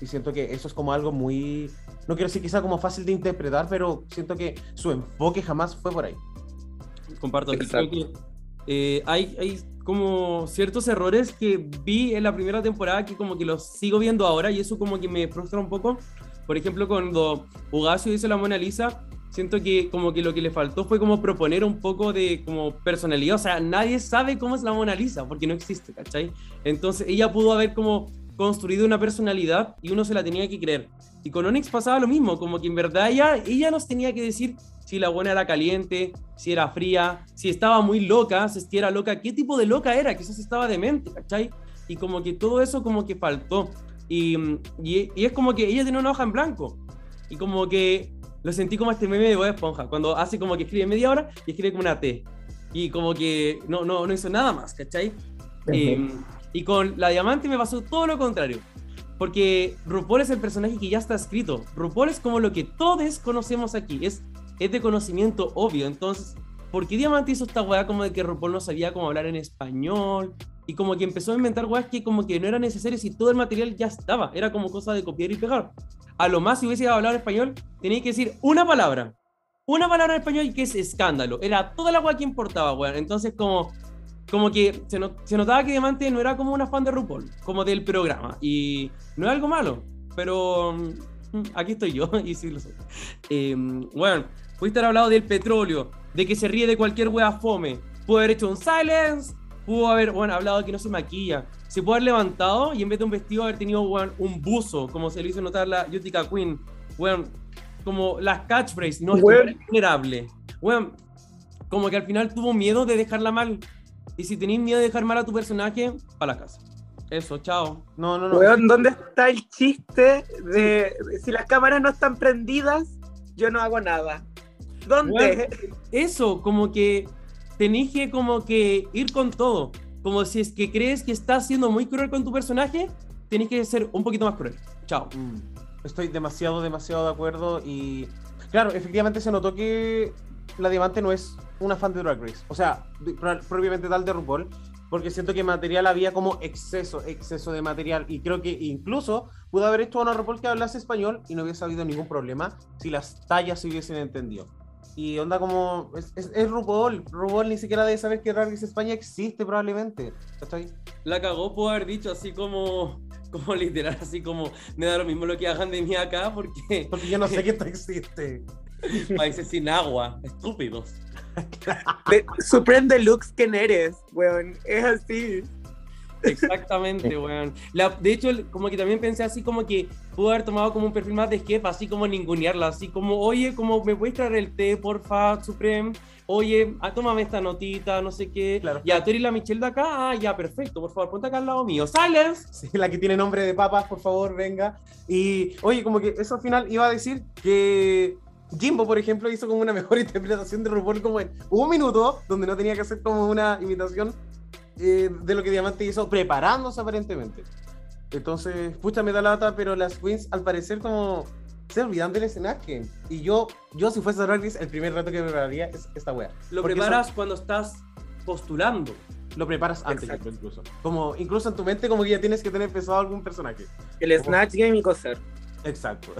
Y siento que eso es como algo muy, no quiero decir quizá como fácil de interpretar, pero siento que su enfoque jamás fue por ahí. Comparto. Creo que, eh, hay, hay como ciertos errores que vi en la primera temporada que como que los sigo viendo ahora y eso como que me frustra un poco por ejemplo, cuando Ugacio hizo la Mona Lisa, siento que como que lo que le faltó fue como proponer un poco de como personalidad, o sea, nadie sabe cómo es la Mona Lisa, porque no existe, ¿cachai? Entonces ella pudo haber como construido una personalidad y uno se la tenía que creer. Y con Onyx pasaba lo mismo, como que en verdad ella, ella nos tenía que decir si la buena era caliente, si era fría, si estaba muy loca, si era loca, qué tipo de loca era, quizás estaba demente, ¿cachai? Y como que todo eso como que faltó. Y, y, es como que ella tiene una hoja en blanco. Y como que lo sentí como este meme de Bob Esponja, cuando hace como que escribe media hora y escribe como una T. Y como que no, no, no hizo nada más, ¿cachai? y, y con la diamante me pasó todo lo contrario. Porque RuPaul es el personaje que ya está escrito. RuPaul es como lo que todos conocemos aquí. Es, es de conocimiento obvio. Entonces, ¿por qué Diamante hizo esta weá como de que RuPaul no sabía cómo hablar en español? y como que empezó a inventar weas que como que no era necesario si todo el material ya estaba, era como cosa de copiar y pegar. A lo más si hubiese hablado español, tenía que decir una palabra, una palabra en español que es escándalo, era toda la wea que importaba, weón. Entonces como, como que se, se, notaba que Diamante no era como una fan de RuPaul, como del programa, y no es algo malo, pero mm, aquí estoy yo, y sí lo soy. Eh, bueno, pudiste haber hablado del petróleo, de que se ríe de cualquier wea fome. Pudo haber hecho un silence, pudo haber, bueno, hablado de que no se maquilla. Se pudo haber levantado y en vez de un vestido haber tenido weón, un buzo, como se le hizo notar la Utica Queen. Weón, como las catchphrases, no es vulnerable. Weón, como que al final tuvo miedo de dejarla mal. Y si tenéis miedo de dejar mal a tu personaje, para la casa. Eso, chao. No, no, no. Weón, ¿dónde está el chiste de si las cámaras no están prendidas, yo no hago nada? ¿Dónde? Eso, como que tenéis que como que ir con todo. Como si es que crees que estás siendo muy cruel con tu personaje, tenéis que ser un poquito más cruel. Chao. Mm, Estoy demasiado, demasiado de acuerdo y claro, efectivamente se notó que la Diamante no es una fan de Drag Race, o sea, propiamente tal de RuPaul, porque siento que material había como exceso, exceso de material y creo que incluso pudo haber hecho una RuPaul que hablase español y no hubiese habido ningún problema si las tallas se hubiesen entendido. Y onda como, es, es, es RuPaul, RuPaul ni siquiera debe saber que Drag Race España existe probablemente, ¿cachai? La cagó, pudo haber dicho así como, como literal, así como, me da lo mismo lo que hagan de mí acá porque Porque yo no sé que esto existe. países sin agua, estúpidos. De- Supreme Deluxe, ¿quién eres? Weón, es así. Exactamente, weón. La- de hecho, como que también pensé así como que pudo haber tomado como un perfil más de jefa, así como ningunearla, así como, oye, como me puedes traer el té, porfa, Supreme. Oye, ah, tómame esta notita, no sé qué. Claro. Ya, tú eres la Michelle de acá. Ah, ya, perfecto. Por favor, ponte acá al lado mío. ¡Silence! Sí, la que tiene nombre de papas, por favor, venga. Y, oye, como que eso al final iba a decir que Jimbo, por ejemplo, hizo como una mejor interpretación de RuPaul como en un minuto, donde no tenía que hacer como una imitación eh, de lo que Diamante hizo, preparándose aparentemente. Entonces, pucha, me da lata, pero las queens al parecer como se olvidan del escenaje. Y yo, yo si fuese Drag Race, el primer reto que prepararía es esta wea. Lo Porque preparas cuando estás postulando. Lo preparas antes, Exacto. incluso. Como, incluso en tu mente, como que ya tienes que tener pensado algún personaje. El Snatch Game y coser. Exacto.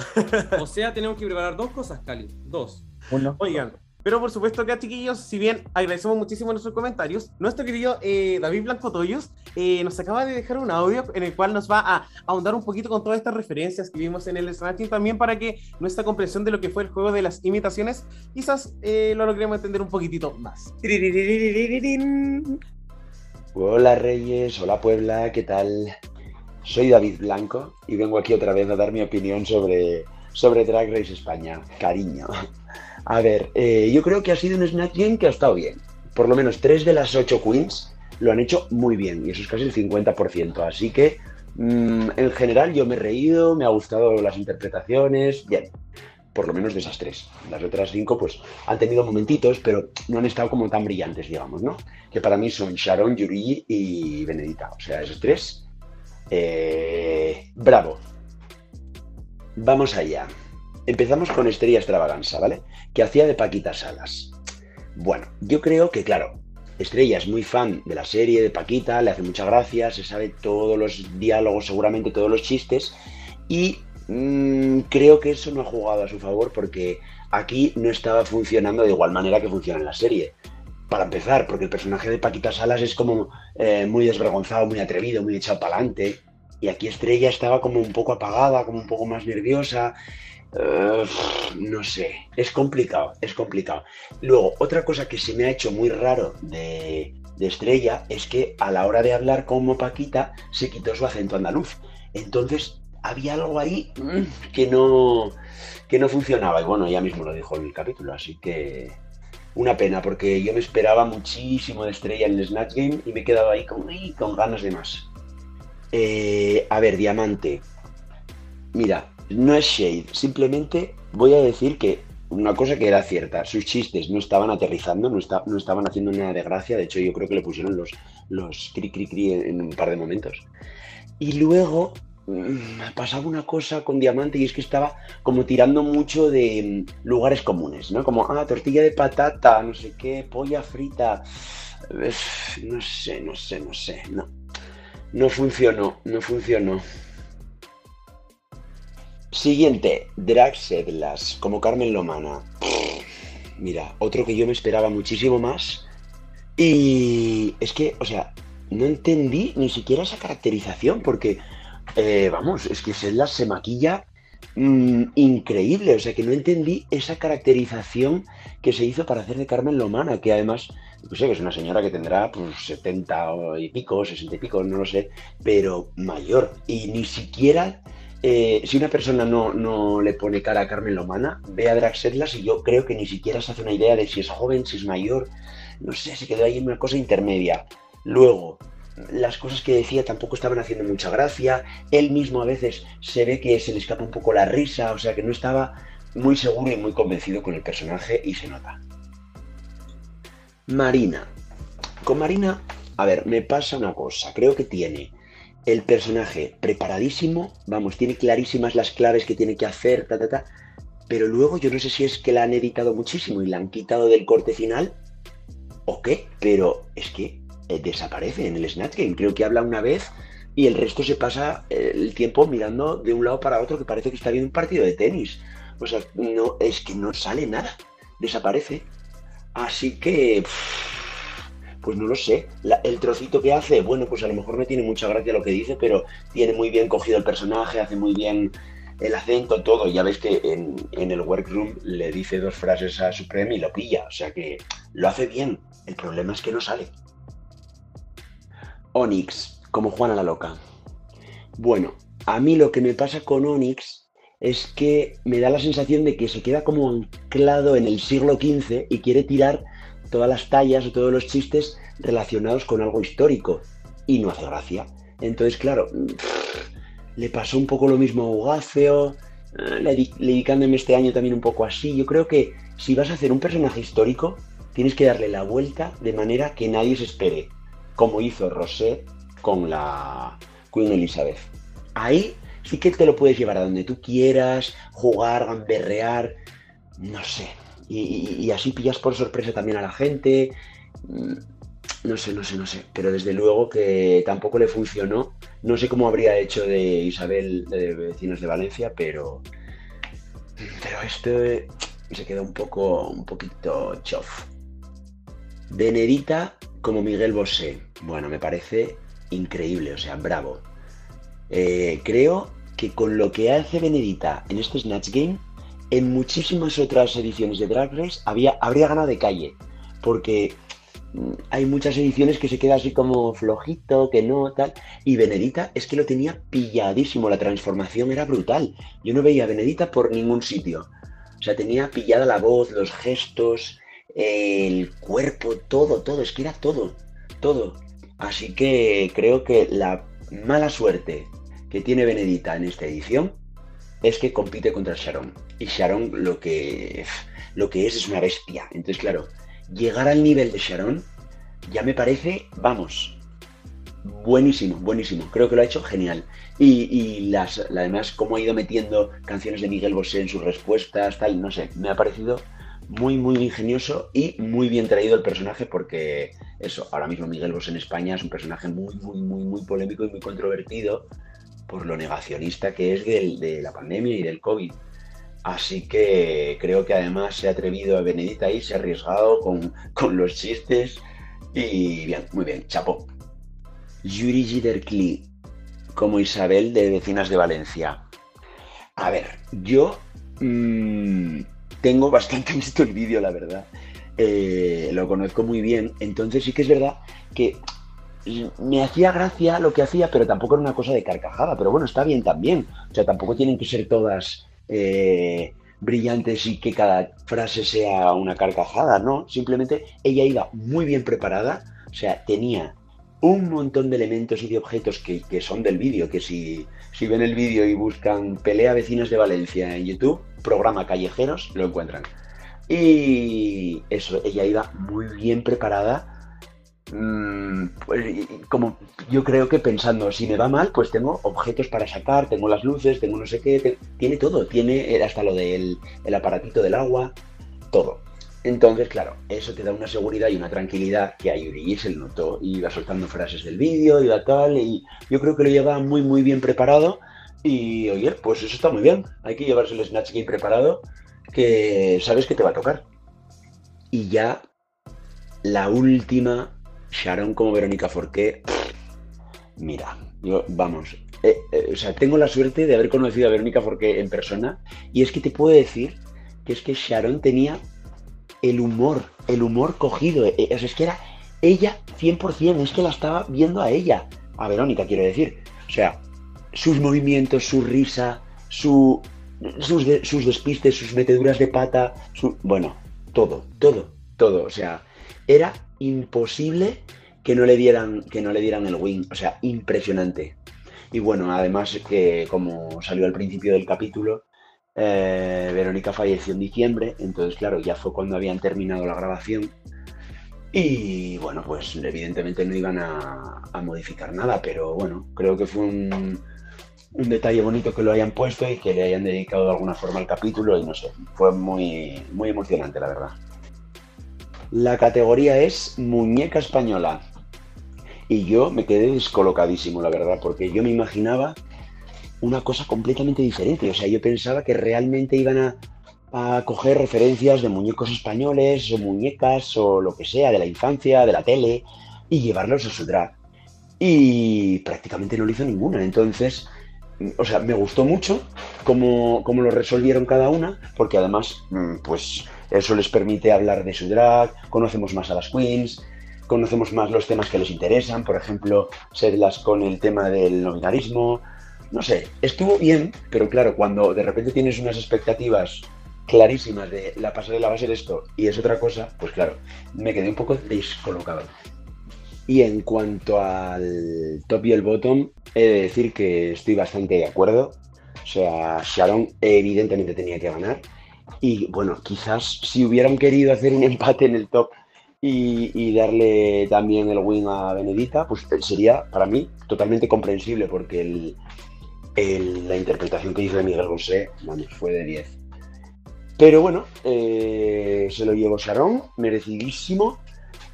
O sea, tenemos que preparar dos cosas, Cali. Dos. Uno. Oigan, pero por supuesto acá, chiquillos, si bien agradecemos muchísimo nuestros comentarios, nuestro querido eh, David Blanco Toyos eh, nos acaba de dejar un audio en el cual nos va a ahondar un poquito con todas estas referencias que vimos en el Snatching, también para que nuestra comprensión de lo que fue el juego de las imitaciones, quizás eh, lo logremos entender un poquitito más. Hola Reyes, hola Puebla, ¿qué tal? Soy David Blanco y vengo aquí otra vez a dar mi opinión sobre, sobre Drag Race España. Cariño. A ver, eh, yo creo que ha sido un Snatch Game que ha estado bien. Por lo menos tres de las ocho queens lo han hecho muy bien y eso es casi el 50%. Así que mm, en general yo me he reído, me ha gustado las interpretaciones, bien. Por lo menos de esas tres. Las otras cinco pues han tenido momentitos, pero no han estado como tan brillantes, digamos, ¿no? que para mí son Sharon, Yuri y Benedita. O sea, esos tres. eh, bravo. Vamos allá. Empezamos con Estrella Extravaganza, ¿vale? Que hacía de Paquita Salas. Bueno, yo creo que, claro, Estrella es muy fan de la serie de Paquita, le hace mucha gracia, se sabe todos los diálogos, seguramente todos los chistes, y mm, creo que eso no ha jugado a su favor porque aquí no estaba funcionando de igual manera que funciona en la serie para empezar, porque el personaje de Paquita Salas es como eh, muy desvergonzado, muy atrevido, muy echado para adelante. Y aquí Estrella estaba como un poco apagada, como un poco más nerviosa. No sé, es complicado, es complicado. Luego, otra cosa que se me ha hecho muy raro de, de Estrella es que a la hora de hablar como Paquita se quitó su acento andaluz. Entonces, había algo ahí mm, que no, que no funcionaba. Y bueno, ella mismo lo dijo en el capítulo, así que una pena, porque yo me esperaba muchísimo de estrella en el Snatch Game y me he quedado ahí con ganas de más. Eh, a ver, Diamante. Mira, no es shade, simplemente voy a decir que una cosa que era cierta, sus chistes no estaban aterrizando, no, estaban haciendo nada de gracia, de hecho yo creo que le pusieron los, los cri cri cri en, un par de momentos. Y luego mm, pasaba una cosa con Diamante y es que estaba como tirando mucho de mm, lugares comunes, ¿no? Como, ah, tortilla de patata, no sé qué, polla frita. No sé, no sé, no sé, no. No funcionó, no funcionó. Siguiente, Drag Sedlas, como Carmen Lomana. Mira, otro que yo me esperaba muchísimo más. Y es que, o sea, no entendí ni siquiera esa caracterización, porque, eh, vamos, es que Sedlas se maquilla mm, increíble. O sea, que no entendí esa caracterización que se hizo para hacer de Carmen Lomana, que además, no sé, que es una señora que tendrá pues 70 y pico, 60 y pico, no lo sé, pero mayor. Y ni siquiera eh, si una persona no, le pone cara a Carmen Lomana, ve a Draxetlas y yo creo que ni siquiera se hace una idea de si es joven, si es mayor. No sé, se quedó ahí en una cosa intermedia. Luego, las cosas que decía tampoco estaban haciendo mucha gracia. Él mismo a veces se ve que se le escapa un poco la risa, o sea que no estaba muy seguro y muy convencido con el personaje y se nota. Marina. Con Marina, a ver, me pasa una cosa. Creo que tiene el personaje preparadísimo, vamos, tiene clarísimas las claves que tiene que hacer, ta, ta, ta, pero luego yo no sé si es que la han editado muchísimo y la han quitado del corte final o qué, pero es que eh, desaparece en el Snatch Game. Creo que habla una vez y el resto se pasa eh, el tiempo mirando de un lado para otro que parece que está viendo un partido de tenis. O sea, no, es que no sale nada, desaparece. Así que pues no lo sé. el trocito que hace, bueno, pues a lo mejor no tiene mucha gracia lo que dice, pero tiene muy bien cogido el personaje, hace muy bien el acento, todo. Ya ves que en, el workroom le dice dos frases a Supreme y lo pilla. O sea que lo hace bien. El problema es que no sale. Onyx, como Juana la Loca. Bueno, a mí lo que me pasa con Onyx es que me da la sensación de que se queda como anclado en el siglo XV y quiere tirar todas las tallas o todos los chistes relacionados con algo histórico y no hace gracia. Entonces, claro, le pasó un poco lo mismo a Ugáceo, eh, dedicándome este año también un poco así. Yo creo que si vas a hacer un personaje histórico, tienes que darle la vuelta de manera que nadie se espere, como hizo Rosé con la Queen Elizabeth. Ahí sí que te lo puedes llevar a donde tú quieras, jugar, gamberrear, no sé, y, así pillas por sorpresa también a la gente. Mm, no sé, no sé, no sé. Pero desde luego que tampoco le funcionó. No sé cómo habría hecho de Isabel de Vecinos de Valencia, pero. Pero esto se quedó un poco. un poquito chof. Benedita como Miguel Bosé. Bueno, me parece increíble, o sea, bravo. Eh, creo que con lo que hace Benedita en este Snatch Game en muchísimas otras ediciones de Drag Race había, habría ganado de calle, porque mm, hay muchas ediciones que se queda así como flojito, que no, tal. Y Benedita es que lo tenía pilladísimo, la transformación era brutal. Yo no veía a Benedita por ningún sitio. O sea, tenía pillada la voz, los gestos, el cuerpo, todo, todo, es que era todo, todo. Así que creo que la mala suerte que tiene Benedita en esta edición es que compite contra Sharon. Y Sharon lo que, lo que es es una bestia. Entonces, claro, llegar al nivel de Sharon ya me parece, vamos, buenísimo, buenísimo. Creo que lo ha hecho genial. Y, las, además, cómo ha ido metiendo canciones de Miguel Bosé en sus respuestas, tal, no sé, me ha parecido muy, muy ingenioso y muy bien traído el personaje porque eso, ahora mismo Miguel Bosé en España es un personaje muy, muy, muy, muy polémico y muy controvertido por lo negacionista que es de la pandemia y del COVID. Así que creo que además se ha atrevido a Benedita ahí, se ha arriesgado con, los chistes y bien, muy bien, chapo. Yuri Giderkli como Isabel de Vecinas de Valencia. A ver, yo mm, tengo bastante visto el vídeo, la verdad. Eh, lo conozco muy bien, entonces sí que es verdad que me hacía gracia lo que hacía, pero tampoco era una cosa de carcajada. Pero bueno, está bien también. O sea, tampoco tienen que ser todas eh, brillantes y que cada frase sea una carcajada, ¿no? Simplemente ella iba muy bien preparada. O sea, tenía un montón de elementos y de objetos que, son del vídeo, que si, si ven el vídeo y buscan Pelea Vecinos de Valencia en YouTube, programa Callejeros, lo encuentran. Y eso, ella iba muy bien preparada pues, como yo creo que pensando, si me va mal, pues tengo objetos para sacar, tengo las luces, tengo no sé qué, tiene todo, tiene eh, hasta lo del el aparatito del agua, todo. Entonces, claro, eso te da una seguridad y una tranquilidad que a Yuri se notó, iba soltando frases del vídeo, iba tal, y yo creo que lo lleva muy, muy bien preparado. Y oye, pues eso está muy bien, hay que llevarse el Snatch Game preparado, que sabes que te va a tocar. Y ya la última Sharon como Verónica Forqué, mira, yo, vamos, eh, eh, o sea, tengo la suerte de haber conocido a Verónica Forqué en persona y es que te puedo decir que es que Sharon tenía el humor, el humor cogido. eh, o sea, es que era ella 100%, es que la estaba viendo a ella, a Verónica quiero decir. O sea, sus movimientos, su risa, su, sus, sus despistes, sus meteduras de pata, su, bueno, todo, todo, todo. O sea, era imposible que no le dieran, que no le dieran el win. O sea, impresionante. Y bueno, además que como salió al principio del capítulo, eh, Verónica falleció en diciembre, entonces claro, ya fue cuando habían terminado la grabación. Y bueno, pues evidentemente no iban a, modificar nada, pero bueno, creo que fue un, un detalle bonito que lo hayan puesto y que le hayan dedicado de alguna forma al capítulo y no sé, fue muy, muy emocionante la verdad. La categoría es muñeca española. Y yo me quedé descolocadísimo, la verdad, porque yo me imaginaba una cosa completamente diferente. O sea, yo pensaba que realmente iban a, coger referencias de muñecos españoles o muñecas o lo que sea, de la infancia, de la tele, y llevarlos a su drag. Y prácticamente no lo hizo ninguna. Entonces, o sea, me gustó mucho cómo, cómo lo resolvieron cada una, porque además, mm, pues eso les permite hablar de su drag, conocemos más a las queens, conocemos más los temas que les interesan, por ejemplo, serlas con el tema del no binarismo. No sé, estuvo bien, pero claro, cuando de repente tienes unas expectativas clarísimas de la pasarela va a ser esto y es otra cosa, pues claro, me quedé un poco descolocado. Y en cuanto al top y el bottom, he de decir que estoy bastante de acuerdo. O sea, Sharon evidentemente tenía que ganar. Y bueno, quizás si hubieran querido hacer un empate en el top y, darle también el win a Benedita, pues sería para mí totalmente comprensible porque el, la interpretación que hizo de Miguel Bosé, fue de 10. Pero bueno, eh, se lo llevó Sharon, merecidísimo.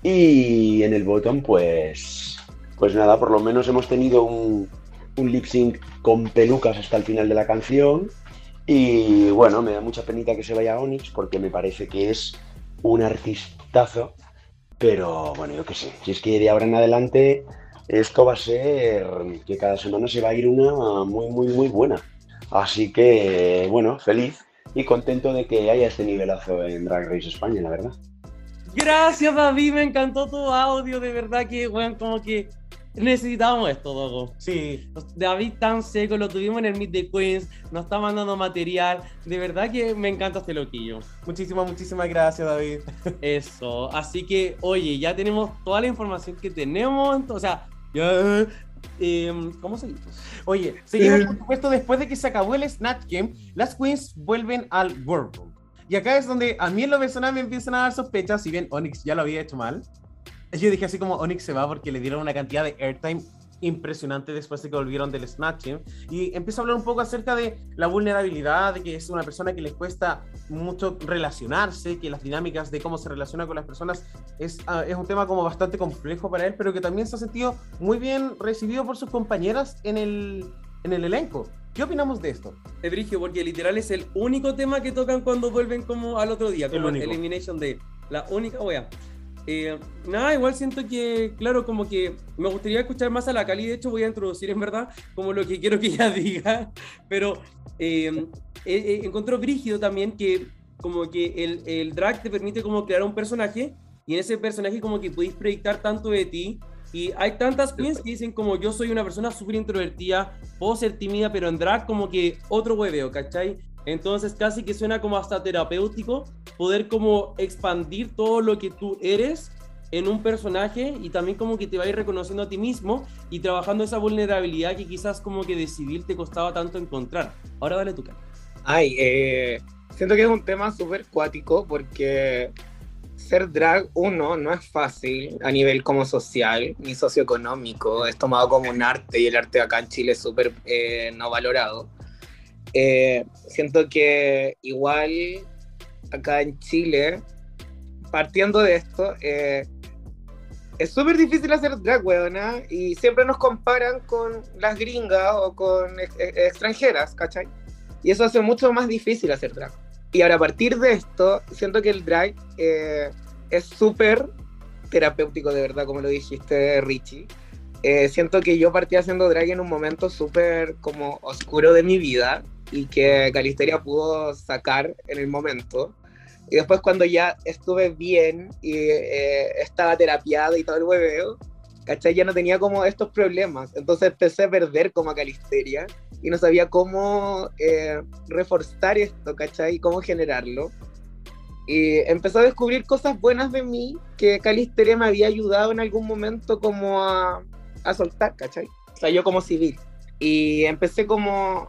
Y en el bottom, pues, pues nada, por lo menos hemos tenido un, un lip sync con pelucas hasta el final de la canción. Y bueno, me da mucha penita que se vaya Onyx porque me parece que es un artistazo. Pero bueno, yo qué sé, si es que de ahora en adelante esto va a ser que cada semana se va a ir una muy, muy, muy buena. Así que, bueno, feliz y contento de que haya este nivelazo en Drag Race España, la verdad. Gracias, David, me encantó tu audio, de verdad que, weón, como que necesitábamos esto, loco. Sí, David tan seco, lo tuvimos en el Meet the Queens, nos está mandando material, de verdad que me encanta este loquillo. muchísimas, muchísimas gracias, David. Eso, así que, oye, ya tenemos toda la información que tenemos, o sea, ya, eh, ¿cómo seguimos? Oye, seguimos por supuesto después de que se acabó el Snatch Game, las queens vuelven al World Room. Y acá es donde a mí en lo personal me empiezan a dar sospechas, si bien Onyx ya lo había hecho mal. Yo dije así como Onyx se va porque le dieron una cantidad de airtime impresionante después de que volvieron del Snatch Game. Y empiezo a hablar un poco acerca de la vulnerabilidad, de que es una persona que les cuesta mucho relacionarse, que las dinámicas de cómo se relaciona con las personas es, ah, es un tema como bastante complejo para él, pero que también se ha sentido muy bien recibido por sus compañeras en el, en el elenco. ¿Qué opinamos de esto? Es brigio porque literal es el único tema que tocan cuando vuelven como al otro día, como único. Elimination Day. La única wea. Eh, nada, igual siento que, claro, como que me gustaría escuchar más a la Cali. De hecho, voy a introducir en verdad como lo que quiero que ella diga. Pero eh, eh, eh, encontró brígido también que, como que el, el drag te permite como crear un personaje y en ese personaje, como que podéis proyectar tanto de ti. Y hay tantas queens que dicen como yo soy una persona súper introvertida, puedo ser tímida, pero en drag como que otro hueveo, ¿cachai? Entonces casi que suena como hasta terapéutico poder como expandir todo lo que tú eres en un personaje y también como que te vayas reconociendo a ti mismo y trabajando esa vulnerabilidad que quizás como que de civil te costaba tanto encontrar. Ahora dale tu cara. Ay, eh, siento que es un tema súper cuático porque ser drag, uno, no es fácil a nivel como social ni socioeconómico. Es tomado como un arte y el arte acá en Chile es súper eh, no valorado. Eh, siento que igual acá en Chile, partiendo de esto, eh, es súper difícil hacer drag, weona, y siempre nos comparan con las gringas o con ex- ex- extranjeras, ¿cachai? Y eso hace mucho más difícil hacer drag. Y ahora a partir de esto, siento que el drag eh, es súper terapéutico, de verdad, como lo dijiste, Richie. eh, siento que yo partí haciendo drag en un momento súper como oscuro de mi vida y que Calisteria pudo sacar en el momento. Y después cuando ya estuve bien y eh, estaba terapiado y todo el hueveo, ¿cachai? Ya no tenía como estos problemas. Entonces empecé a perder como a Calisteria y no sabía cómo eh, reforzar esto, ¿cachai? Cómo generarlo. Y empecé a descubrir cosas buenas de mí que Calisteria me había ayudado en algún momento como a, a soltar, ¿cachai? O sea, yo como civil. Y empecé como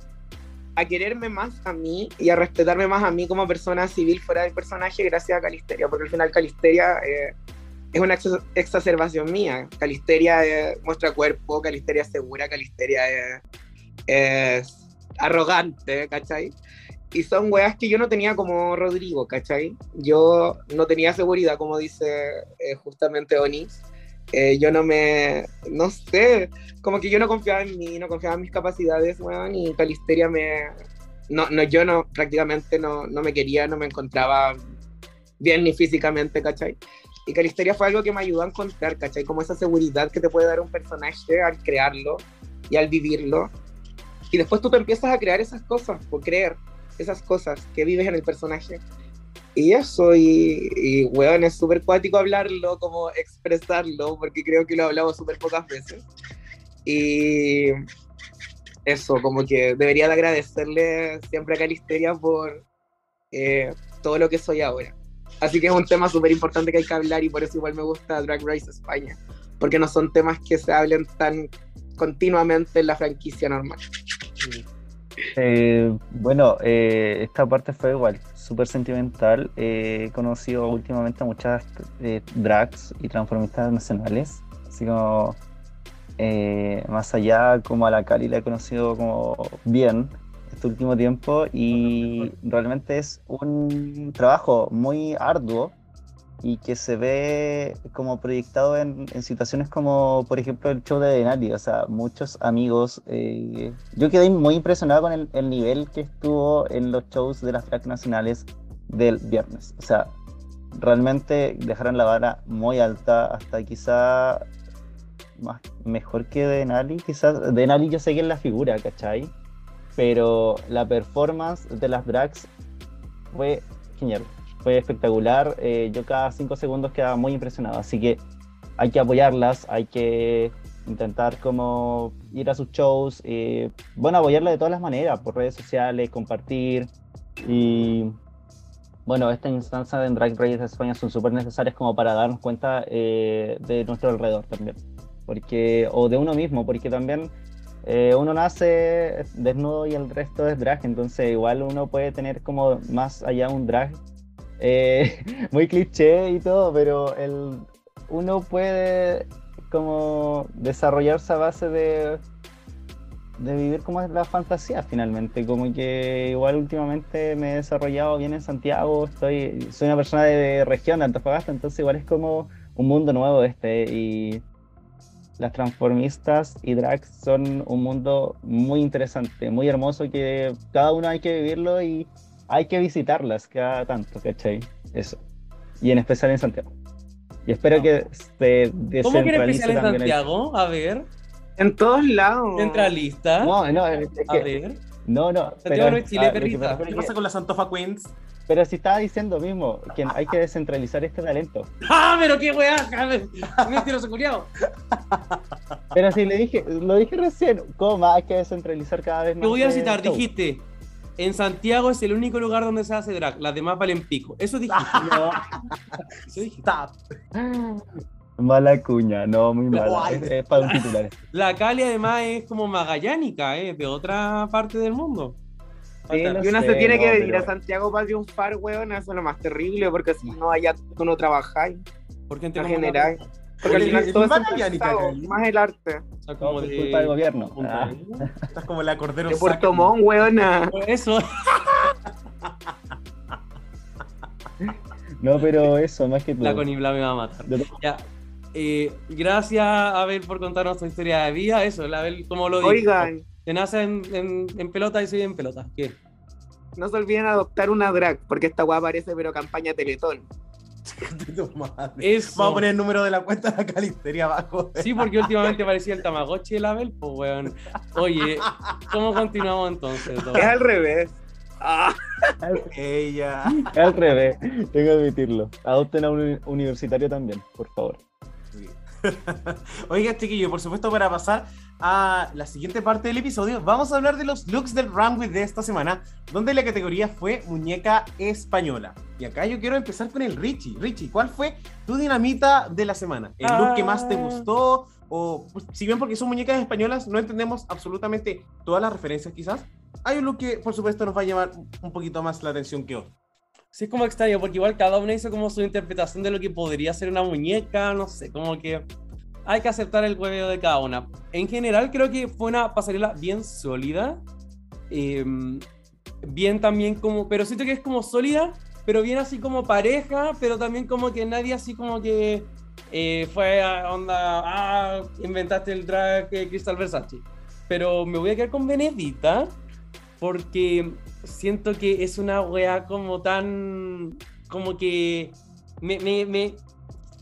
a quererme más a mí y a respetarme más a mí como persona civil fuera del personaje gracias a Calisteria, porque al final Calisteria eh, es una exacerbación mía. Calisteria eh, muestra cuerpo, Calisteria es segura, Calisteria es, arrogante, ¿cachai? Y son weas que yo no tenía como Rodrigo, ¿cachai? Yo no tenía seguridad, como dice eh, justamente Onis. Eh, yo no me, no sé, como que yo no confiaba en mí, no confiaba en mis capacidades, weón, y Calisteria me, no, no, yo no, prácticamente no, no me quería, no me encontraba bien ni físicamente, ¿cachai? Y Calisteria fue algo que me ayudó a encontrar, ¿cachai? Como esa seguridad que te puede dar un personaje al crearlo y al vivirlo. Y después tú te empiezas a crear esas cosas, o creer esas cosas que vives en el personaje. Y eso, y, y weón, es súper cuático hablarlo, como expresarlo, porque creo que lo hablamos súper pocas veces. Y eso, como que debería de agradecerle siempre a Calisteria por eh, todo lo que soy ahora. Así que es un tema súper importante que hay que hablar y por eso igual me gusta Drag Race España, porque no son temas que se hablen tan continuamente en la franquicia normal. Eh, bueno, eh, esta parte fue igual, súper sentimental. Eh, he conocido últimamente a muchas eh, drags y transformistas nacionales, así como eh, más allá, como a la Cali la he conocido como bien este último tiempo y realmente es un trabajo muy arduo y que se ve como proyectado en, en situaciones como, por ejemplo, el show de Denali. O sea, muchos amigos. eh, yo quedé muy impresionado con el, el nivel que estuvo en los shows de las tracks nacionales del viernes. O sea, realmente dejaron la vara muy alta, hasta quizá más, mejor que Denali. Quizás Denali yo sé que es la figura, ¿cachai? Pero la performance de las drags fue genial fue espectacular. Eh, yo cada cinco segundos quedaba muy impresionado, así que hay que apoyarlas, hay que intentar como ir a sus shows, eh, bueno, apoyarlas de todas las maneras, por redes sociales, compartir y bueno, esta instancia de Drag Race de España son súper necesarias como para darnos cuenta eh, de nuestro alrededor también, porque o de uno mismo, porque también eh, uno nace desnudo y el resto es drag, entonces igual uno puede tener como más allá un drag eh, muy cliché y todo, pero el, uno puede como desarrollarse a base de, de vivir como es la fantasía finalmente, como que igual últimamente me he desarrollado bien en Santiago, estoy, soy una persona de, región de Antofagasta, entonces igual es como un mundo nuevo este y las transformistas y drags son un mundo muy interesante, muy hermoso que cada uno hay que vivirlo y hay que visitarlas cada tanto, ¿cachai? Eso. Y en especial en Santiago. Y espero que se ¿Cómo que en especial en también el- Santiago? A ver, En todos lados. centralista. No, no, es A que, ver. no, no. Santiago no es Chile, ah, lo perrita. ¿Qué pasa con la Santofa Queens? pero si estaba diciendo mismo que hay que descentralizar este talento. ¡Ah, pero qué weá! Mentiroso culiao. Pero si le dije, lo dije recién, ¿cómo hay que descentralizar cada vez más? Te voy a el citar, dijiste. En Santiago es el único lugar donde se hace drag. Las demás valen pico. Eso dijiste. No, Eso. Stop. mala cuña, no, muy mala. Es, es para un titular. La Cali además es como magallánica, es de otra parte del mundo. Sí, Y uno sé, se tiene no, que venir pero- a Santiago para triunfar, weón, eso es lo más terrible, porque si no allá tú no trabajáis, Porque en en general. Porque al final es todo es más el arte. O sea, como de- culpa del gobierno. Ah. Arenas. Estás como la Cordero De Puerto. Montt, weona. Eso. No, pero eso, más que todo. La Conibla me va a matar. Ya. Eh, gracias, Abel, por contarnos tu historia de vida. Eso, el Abel, como lo dijo. Oigan, Te nace en, en, en pelota y se vive en pelota. ¿Qué? no se olviden adoptar una drag, porque esta weá parece pero campaña Teletón. Eso. Vamos a poner el número de la cuenta de la Calisteria abajo. Sí, porque últimamente parecía el Tamagotchi de la Bel, pues weón. Oye, ¿cómo continuamos entonces? Es al revés. Ah, Ella. Al revés, tengo que admitirlo. Adopten a un universitario también, por favor. Oiga, chiquillo, por supuesto, para pasar a la siguiente parte del episodio, vamos a hablar de los looks del Runway de esta semana, donde la categoría fue muñeca española. Y acá yo quiero empezar con el Richie. Richie, ¿cuál fue tu dinamita de la semana? ¿El look que más te Ah. gustó? O, pues, si bien porque son muñecas españolas, no entendemos absolutamente todas las referencias quizás, hay un look que, por supuesto, nos va a llamar un poquito más la atención que otro. Sí, es como extraño, porque igual cada uno hizo como su interpretación de lo que podría ser una muñeca, no sé, como que hay que aceptar el hueveo de cada una. En general, creo que fue una pasarela bien sólida. eh, bien también como, pero siento que es como sólida, pero bien así como pareja, pero también como que nadie así como que eh, fue a onda, ah, inventaste el drag eh, Crystal Versace. Pero me voy a quedar con Benedita, porque siento que es una wea como tan. como que. Me, me, me-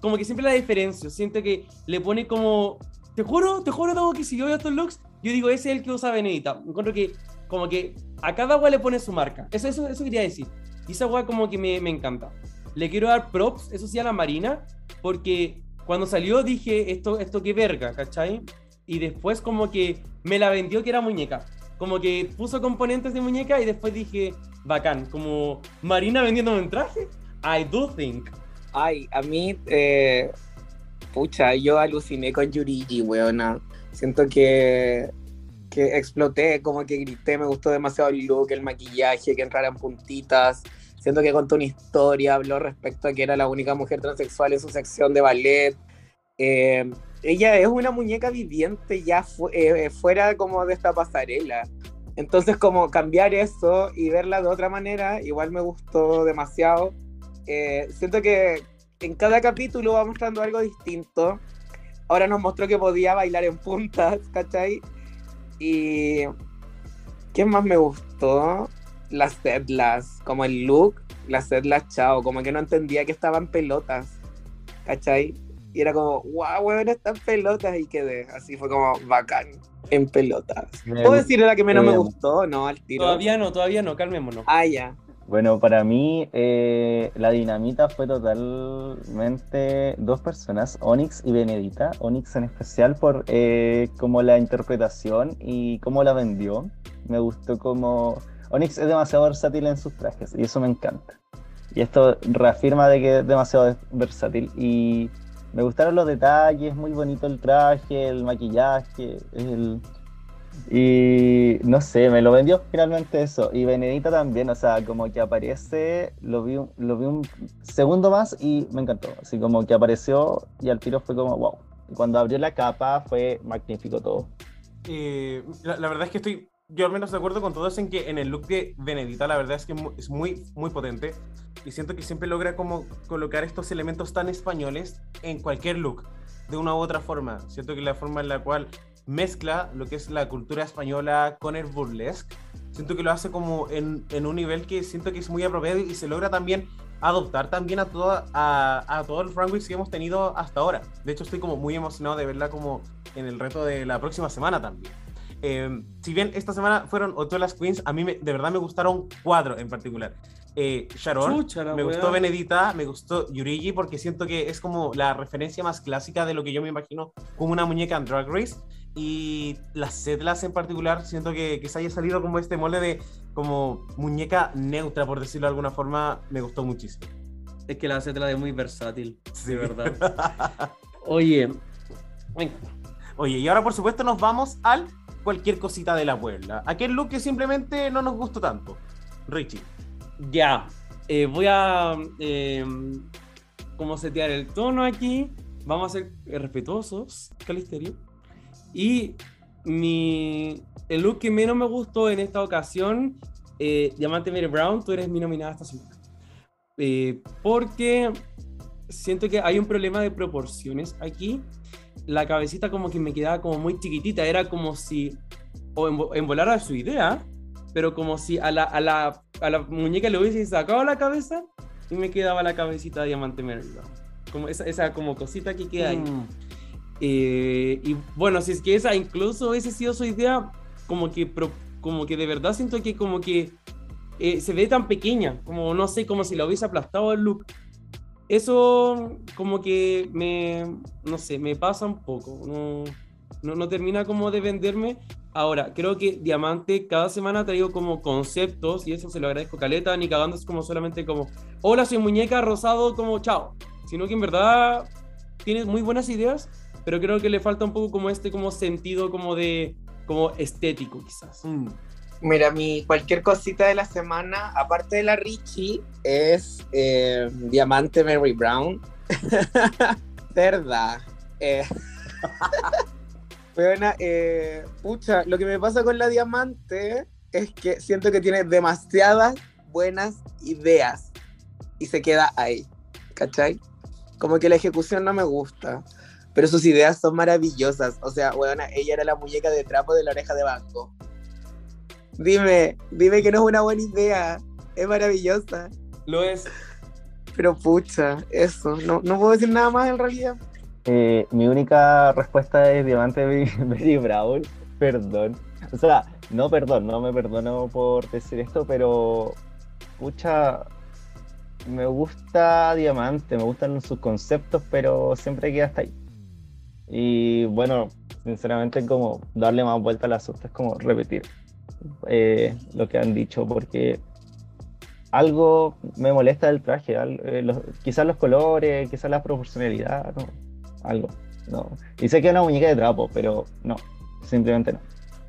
como que siempre la diferencio. Siento que le pone como. Te juro, te juro, Dago, que si yo veo estos looks, yo digo, ese es el que usa Benedita. Encuentro que, como que a cada wea le pone su marca. Eso, eso, eso quería decir. Y esa wea como que me, me encanta. Le quiero dar props, eso sí, a la Marina, porque cuando salió dije, esto, esto qué verga, ¿cachai? Y después como que me la vendió que era muñeca. Como que puso componentes de muñeca y después dije, bacán, como Marina vendiéndome un traje. I do think. Ay, a mí, eh, pucha, yo aluciné con Yurigi, weona. Siento que, que exploté, como que grité, me gustó demasiado el look, el maquillaje, que entrara en puntitas. Siento que contó una historia, habló respecto a que era la única mujer transexual en su sección de ballet. Eh, ella es una muñeca viviente ya fu- eh, fuera como de esta pasarela. Entonces como cambiar eso y verla de otra manera, igual me gustó demasiado. Eh, siento que en cada capítulo va mostrando algo distinto. Ahora nos mostró que podía bailar en puntas, ¿cachai? Y... ¿Qué más me gustó? Las sedlas, como el look, las sedlas chao, como que no entendía que estaban pelotas, ¿cachai? Y era como, wow, weón, están pelotas y quedé. Así fue como bacán, en pelotas. Me ¿Puedo decir la que menos me eh, gustó? No, al tiro. Todavía no, todavía no, calmémonos. Ah, ya. Bueno, para mí eh, la dinamita fue totalmente dos personas, Onyx y Benedita. Onyx en especial por eh, como la interpretación y cómo la vendió. Me gustó como... Onyx es demasiado versátil en sus trajes y eso me encanta. Y esto reafirma de que es demasiado versátil y me gustaron los detalles, muy bonito el traje, el maquillaje, el, y no sé, me lo vendió finalmente eso. Y Benedita también, o sea, como que aparece, lo vi, lo vi un segundo más y me encantó. Así como que apareció y al tiro fue como wow. Y cuando abrió la capa fue magnífico todo. Eh, la verdad es que estoy yo al menos de acuerdo con todos en que en el look de Benedita la verdad es que es muy, muy potente y siento que siempre logra como colocar estos elementos tan españoles en cualquier look, de una u otra forma. Siento que la forma en la cual mezcla lo que es la cultura española con el burlesque, siento que lo hace como en, en un nivel que siento que es muy apropiado y se logra también adoptar también a, toda, a, a todos los runways que hemos tenido hasta ahora. De hecho estoy como muy emocionado de verla como en el reto de la próxima semana también. Eh, si bien esta semana fueron ocho las queens, a mí me- de verdad me gustaron cuatro en particular. Eh, Sharon, me weá. gustó Benedita, me gustó Yurigi porque siento que es como la referencia más clásica de lo que yo me imagino como una muñeca en Drag Race. Y las Setlas en particular, siento que, que se haya salido como este molde de como muñeca neutra, por decirlo de alguna forma, me gustó muchísimo. Es que la setla de muy versátil, Sí. de verdad. Oye, venga. Oye, y ahora por supuesto nos vamos al cualquier cosita de la Puebla. Aquel look que simplemente no nos gustó tanto. Richie. Ya, eh, voy a eh, como setear el tono aquí. Vamos a ser respetuosos, Calisterio. Y mi, el look que menos me gustó en esta ocasión, eh, Diamante Mary Brown, tú eres mi nominada esta semana. Eh, porque siento que hay un problema de proporciones aquí. La cabecita como que me quedaba como muy chiquitita, era como si o envo- envolara su idea, pero como si a la, a la, a la muñeca le hubiese sacado la cabeza y me quedaba la cabecita de Diamante Brown. Como esa, esa como cosita que queda ahí. Mm. Eh, y bueno, si es que esa incluso hubiese sido su idea, como que, pro- como que de verdad siento que como que eh, se ve tan pequeña, como no sé, como si la hubiese aplastado el look. Eso como que me, no sé, me pasa un poco, no, no, termina como de venderme. Ahora, creo que Diamante cada semana ha traído como conceptos y eso se lo agradezco caleta, ni cagando es como solamente como, hola, soy muñeca rosado, como chao, sino que en verdad tiene muy buenas ideas, pero creo que le falta un poco como este como sentido como de, como estético quizás. Mm. Mira, mi cualquier cosita de la semana, aparte de la Richie, es eh, Diamante Mary Brown. Verdad. Eh, Weona, eh, pucha, lo que me pasa con la Diamante es que siento que tiene demasiadas buenas ideas y se queda ahí, ¿cachai? Como que la ejecución no me gusta, pero sus ideas son maravillosas. O sea, weona, ella era la muñeca de trapo de la oreja de banco. Dime, dime que no es una buena idea. Es maravillosa. Lo es. Pero pucha, eso. No, no puedo decir nada más en realidad. Eh, mi única respuesta es Diamante Mary Mary Brown. Perdón. O sea, no perdón, no me perdono por decir esto, pero pucha, me gusta Diamante, me gustan sus conceptos, pero siempre queda hasta ahí. Y bueno, sinceramente como darle más vuelta al asunto es como repetir eh, lo que han dicho, porque algo me molesta del traje, eh, los- quizás los colores, quizás la proporcionalidad, no, algo, no. Y sé que es una muñeca de trapo, pero no, simplemente no.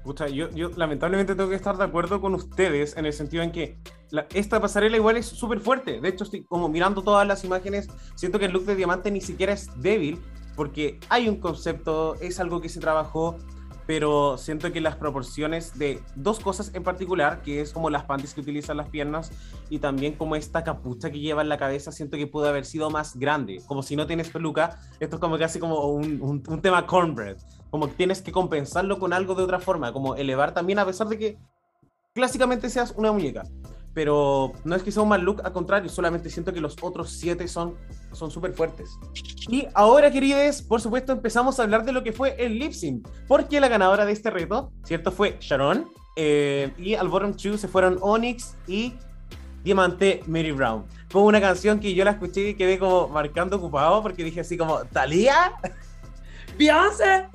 Pucha, yo, yo lamentablemente tengo que estar de acuerdo con ustedes en el sentido en que la- esta pasarela igual es súper fuerte. De hecho, estoy como mirando todas las imágenes, siento que el look de diamante ni siquiera es débil, porque hay un concepto, es algo que se trabajó, pero siento que las proporciones de dos cosas en particular, que es como las panties que utilizan las piernas y también como esta capucha que lleva en la cabeza, siento que pudo haber sido más grande. Como si no tienes peluca, esto es como casi como un, tema cornbread. Como tienes que compensarlo con algo de otra forma, como elevar también a pesar de que clásicamente seas una muñeca. Pero no es que sea un mal look, al contrario, solamente siento que los otros siete son son súper fuertes. Y ahora, queridos, por supuesto, empezamos a hablar de lo que fue el lip sync, porque la ganadora de este reto, ¿cierto? Fue Sharon, eh, y al bottom two se fueron Onyx y Diamante Mary Brown. Fue una canción que yo la escuché y quedé como marcando ocupado, porque dije así como, ¿Talía? ¿Beyoncé?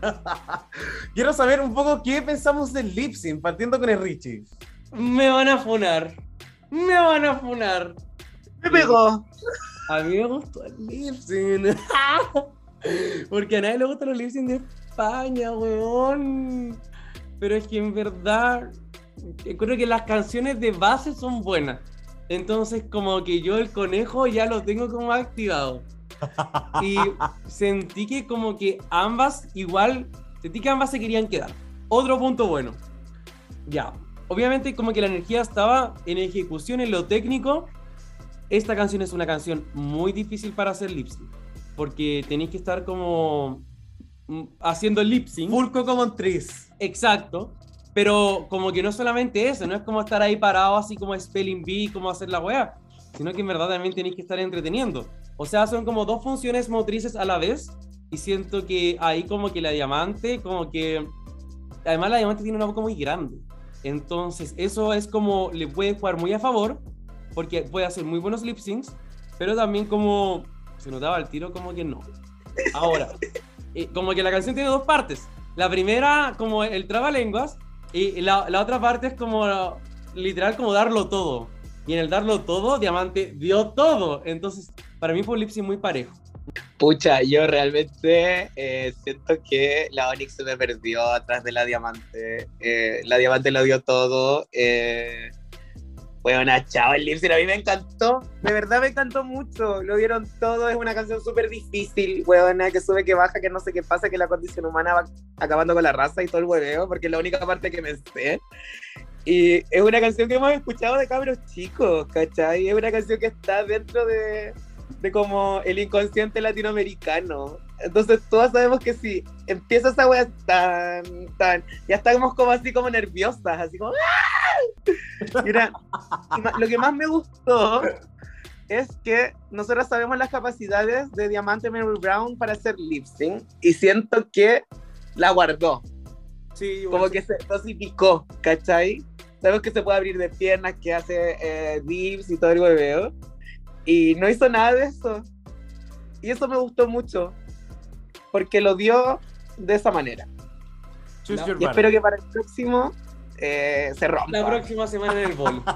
Quiero saber un poco qué pensamos del lip sync, partiendo con el Richie. Me van a funar. Me van a funar. Me pegó. A mí me gustó el lip sync. Porque a nadie le gustan los lip sync de España, weón. Pero es que en verdad, creo que las canciones de base son buenas. Entonces, como que yo el conejo ya lo tengo como activado. Y sentí que como que ambas igual, sentí que ambas se querían quedar. Otro punto bueno. Ya, obviamente como que la energía estaba en ejecución, en lo técnico. Esta canción es una canción muy difícil para hacer lip sync. Porque tenéis que estar como mm, haciendo lip sync. Fulco como en Tris. Exacto. Pero como que no solamente eso, no es como estar ahí parado así como spelling bee, como hacer la weá, sino que en verdad también tenéis que estar entreteniendo. O sea, son como dos funciones motrices a la vez y siento que ahí como que la diamante, como que... Además la diamante tiene una boca muy grande. Entonces eso es como le puede jugar muy a favor porque puede hacer muy buenos lip syncs, pero también como se notaba el tiro como que no. Ahora, eh, como que la canción tiene dos partes. La primera como el trabalenguas y la, la otra parte es como literal como darlo todo. Y en el darlo todo, Diamante dio todo. Entonces, para mí fue un lip sync muy parejo. Pucha, yo realmente eh, siento que la Onyx se me perdió atrás de la Diamante. Eh, la Diamante lo dio todo. Eh, bueno, chao, el lip sync a mí me encantó. De verdad me encantó mucho. Lo dieron todo. Es una canción súper difícil, weona, que sube, que baja, que no sé qué pasa, que la condición humana va acabando con la raza y todo el hueveo, porque es la única parte que me sé. Y es una canción que hemos escuchado de cabros chicos, ¿cachai? Es una canción que está dentro de, de como el inconsciente latinoamericano. Entonces todos sabemos que si empieza esa wea tan, tan, ya estamos como así como nerviosas, así como ¡ah! Mira, lo que más me gustó es que nosotros sabemos las capacidades de Diamante Mary Brown para hacer lip sync y siento que la guardó. Sí, Como que se dosificó, ¿cachai? Sabemos que se puede abrir de piernas, que hace eh, dips y todo el hueveo. Y no hizo nada de eso. Y eso me gustó mucho. Porque lo dio de esa manera. Your Y espero que para el próximo eh, se rompa. La próxima semana en el bol.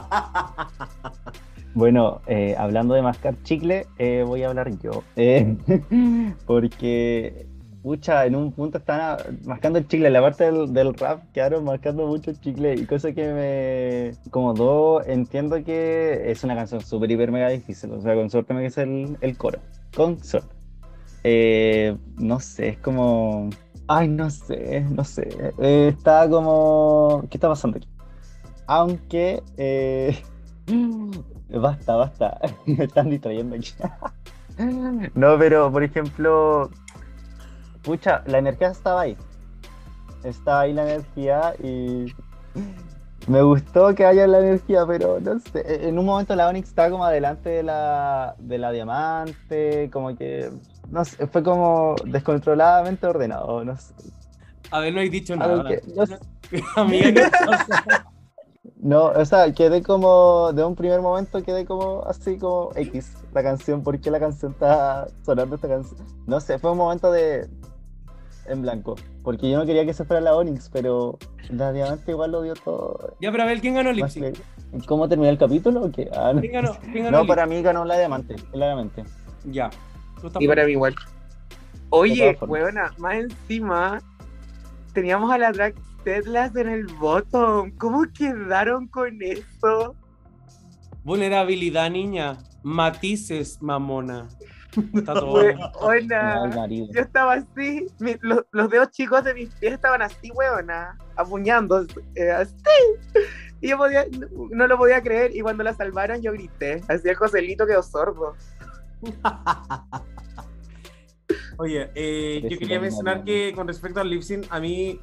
Bueno, eh, hablando de mascar chicle, eh, voy a hablar yo. Eh, porque, pucha, en un punto están ah, mascando el chicle. La parte del, rap quedaron mascando mucho el chicle. Y cosa que me incomodó. Entiendo que es una canción súper, hiper, mega difícil. O sea, con suerte me queda el, el coro. Con suerte. Eh, no sé, es como. Ay, no sé, no sé. Eh, está como. ¿Qué está pasando aquí? Aunque. eh, Basta, basta. Me están distrayendo aquí. No, pero por ejemplo, pucha, la energía estaba ahí. Estaba ahí la energía y me gustó que haya la energía, pero no sé. En un momento la Onyx estaba como adelante de la, de la diamante, como que, no sé, fue como descontroladamente ordenado, no sé. A ver, no he dicho nada. que- no sé. Amiga. No, o sea, quedé como, de un primer momento quedé como así como X, la canción, ¿por qué la canción está sonando esta canción? No sé, fue un momento de en blanco, porque yo no quería que se fuera la Onyx, pero la diamante igual lo dio todo. Ya, pero a ver, ¿quién ganó el Más lip sync? que- ¿Cómo terminó el capítulo o qué? Ah, no. ¿Quién ganó? ¿Quién ganó No, el para mí ganó la diamante, claramente. Ya. Y para mí igual. Oye, huevona, más encima teníamos a la drag Tedlas en el bottom. ¿Cómo quedaron con eso? Vulnerabilidad, niña. Matices, mamona. Está todo. Marido. Yo estaba así, mi- los, los dedos chicos de mis pies estaban así, huevona, apuñando, eh, así. Y yo podía, no, no lo podía creer, y cuando la salvaron yo grité, así el Joselito quedó sordo. Oye, eh, yo quería mencionar que con respecto al lip sync, a mí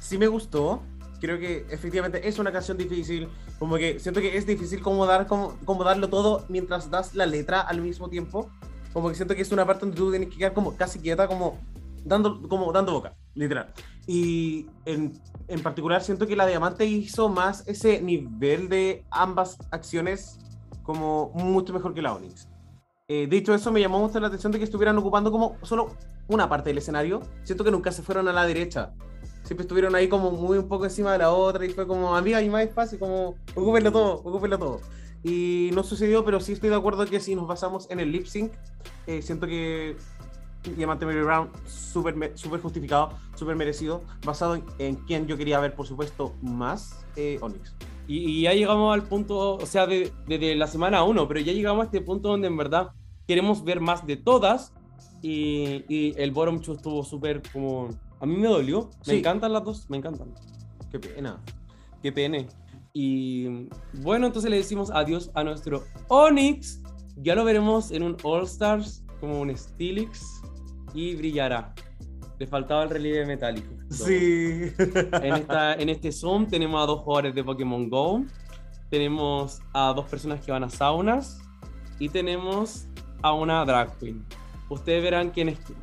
sí me gustó. Creo que efectivamente es una canción difícil. Como que siento que es difícil como, dar, como, como darlo todo mientras das la letra al mismo tiempo. Como que siento que es una parte donde tú tienes que quedar como casi quieta, como dando, como dando boca, literal. Y en, en particular siento que la Diamante hizo más ese nivel de ambas acciones como mucho mejor que la Onyx. Eh, dicho eso, me llamó mucho la atención de que estuvieran ocupando como solo una parte del escenario. Siento que nunca se fueron a la derecha. Siempre estuvieron ahí como muy un poco encima de la otra y fue como, amiga, hay más espacio, como, ocúpenlo todo, ocúpenlo todo. Y no sucedió, pero sí estoy de acuerdo que si nos basamos en el lip sync, eh, siento que Diamante Mary Brown, súper súper justificado, súper merecido, basado en, en quien yo quería ver, por supuesto, más eh, Onyx. Y, y ya llegamos al punto, o sea, de- desde la semana 1, pero ya llegamos a este punto donde en verdad queremos ver más de todas. Y, y el bottom two estuvo súper como. A mí me dolió. Me Sí. encantan las dos, me encantan. Qué pena. Qué pene. Y bueno, entonces le decimos adiós a nuestro Onyx. Ya lo veremos en un All Stars, como un Stilix. Y brillará. Le faltaba el relieve metálico. Sí. En, esta, en este Zoom tenemos a dos jugadores de Pokémon Go, tenemos a dos personas que van a saunas y tenemos a una drag queen. Ustedes verán quién es quién.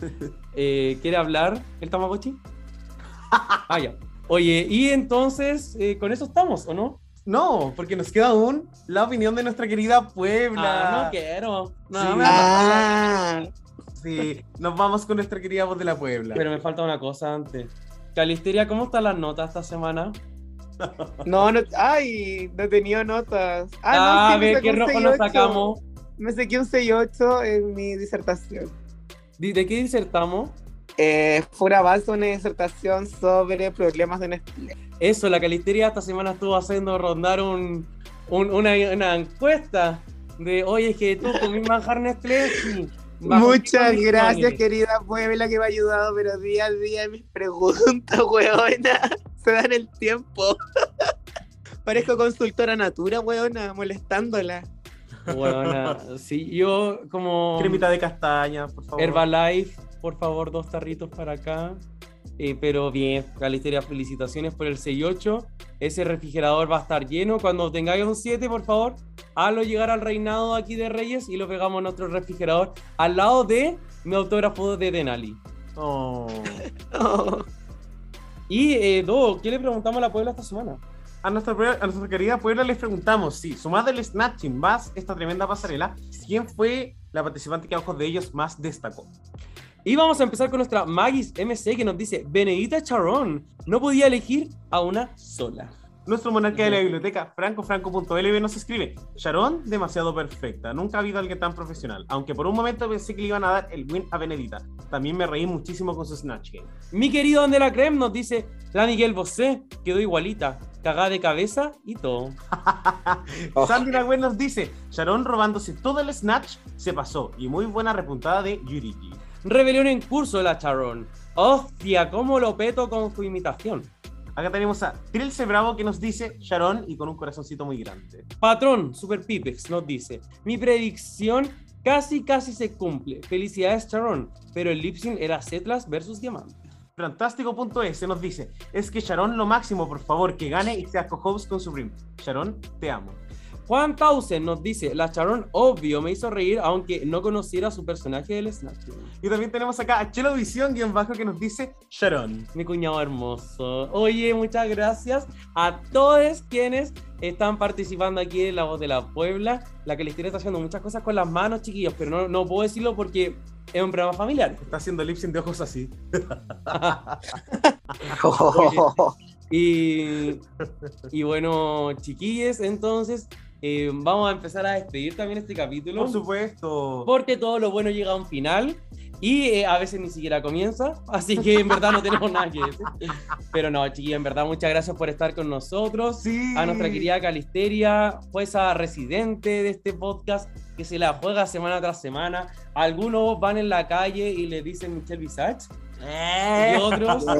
Eh, ¿Quiere hablar el Tamagotchi? Ah, ya. Oye, y entonces, eh, con eso estamos, ¿o no? No, porque nos queda aún la opinión de nuestra querida Puebla. Ah, no quiero. No, Sí. me- Ah, Sí, nos vamos con nuestra querida voz de la Puebla. Pero me falta una cosa antes. Calisteria, ¿cómo están las notas esta semana? no, no, ay, no he tenido notas. Ah, Ah, no, a sí, me ver, ¿qué rojo nos 6.8. sacamos? Me saqué un 6.8 en mi disertación. ¿De de qué disertamos? Eh, fue una base, una disertación sobre problemas de Nestlé. Eso, la Calisteria esta semana estuvo haciendo rondar un, un- una, una encuesta de, oye, es que tú comís manjar Nestlé. Sí. ¿Bajo qué Muchas gracias, querida Puebla, que me ha ayudado, pero día a día mis preguntas, weona, se dan el tiempo. Parezco consultora natura, weona, molestándola. Buena, sí, yo como Cremita de castaña, por favor. Herbalife, por favor, dos tarritos para acá. Eh, pero bien, Calisteria, felicitaciones por el 6-8. Ese refrigerador va a estar lleno. Cuando tengáis un 7, por favor, hazlo llegar al reinado aquí de Reyes y lo pegamos en nuestro refrigerador al lado de mi autógrafo de Denali. Oh. Y, eh, Do, ¿qué le preguntamos a la Puebla esta semana? A nuestra, pue- a nuestra querida Puebla les preguntamos si, sumado el Snatching más esta tremenda pasarela, ¿quién fue la participante que a ojos de ellos más destacó? Y vamos a empezar con nuestra Magis MC que nos dice, Benedita Charón, no podía elegir a una sola. Nuestro monarca de la biblioteca, francofranco.lb, nos escribe: Sharon, demasiado perfecta. Nunca ha habido alguien tan profesional. Aunque por un momento pensé que le iban a dar el win a Benedita. También me reí muchísimo con su Snatch Game. Mi querido de la Creme nos dice, la Miguel Bosé quedó igualita, cagada de cabeza y todo. Oh. Sandy Nagüen nos dice: Sharon robándose todo el Snatch se pasó. Y muy buena repuntada de Yurigi. Rebelión en curso la Charón. Hostia, cómo lo peto con su imitación. Acá tenemos a Trilce Bravo que nos dice Sharon y con un corazoncito muy grande. Patrón, Super Pipex nos dice, mi predicción casi casi se cumple. Felicidades Charón, pero el lip sync era Setlas versus Diamante. Fantástico.es nos dice: Es que Sharon lo máximo, por favor, que gane y sea co-host con Supreme. Sharon, te amo. Juan Tausen nos dice, la Charón obvio me hizo reír aunque no conociera su personaje del Snatch. Y también tenemos acá a Chelo Visión, guion bajo, que nos dice Sharon. Mi cuñado hermoso. Oye, muchas gracias a todos quienes están participando aquí en La Voz de la Puebla. La que les está haciendo muchas cosas con las manos, chiquillos, pero no, no puedo decirlo porque es un programa familiar. Está haciendo lip sync de ojos así. y, y bueno, chiquillos, entonces eh, vamos a empezar a despedir también este capítulo. Por supuesto. Porque todo lo bueno llega a un final y eh, a veces ni siquiera comienza, así que en verdad no tenemos nada que decir. Pero no, chiquillos, en verdad muchas gracias por estar con nosotros. Sí. A nuestra querida Calisteria, jueza residente de este podcast, que se la juega semana tras semana. Algunos van en la calle y le dicen Michelle Visage, y otros.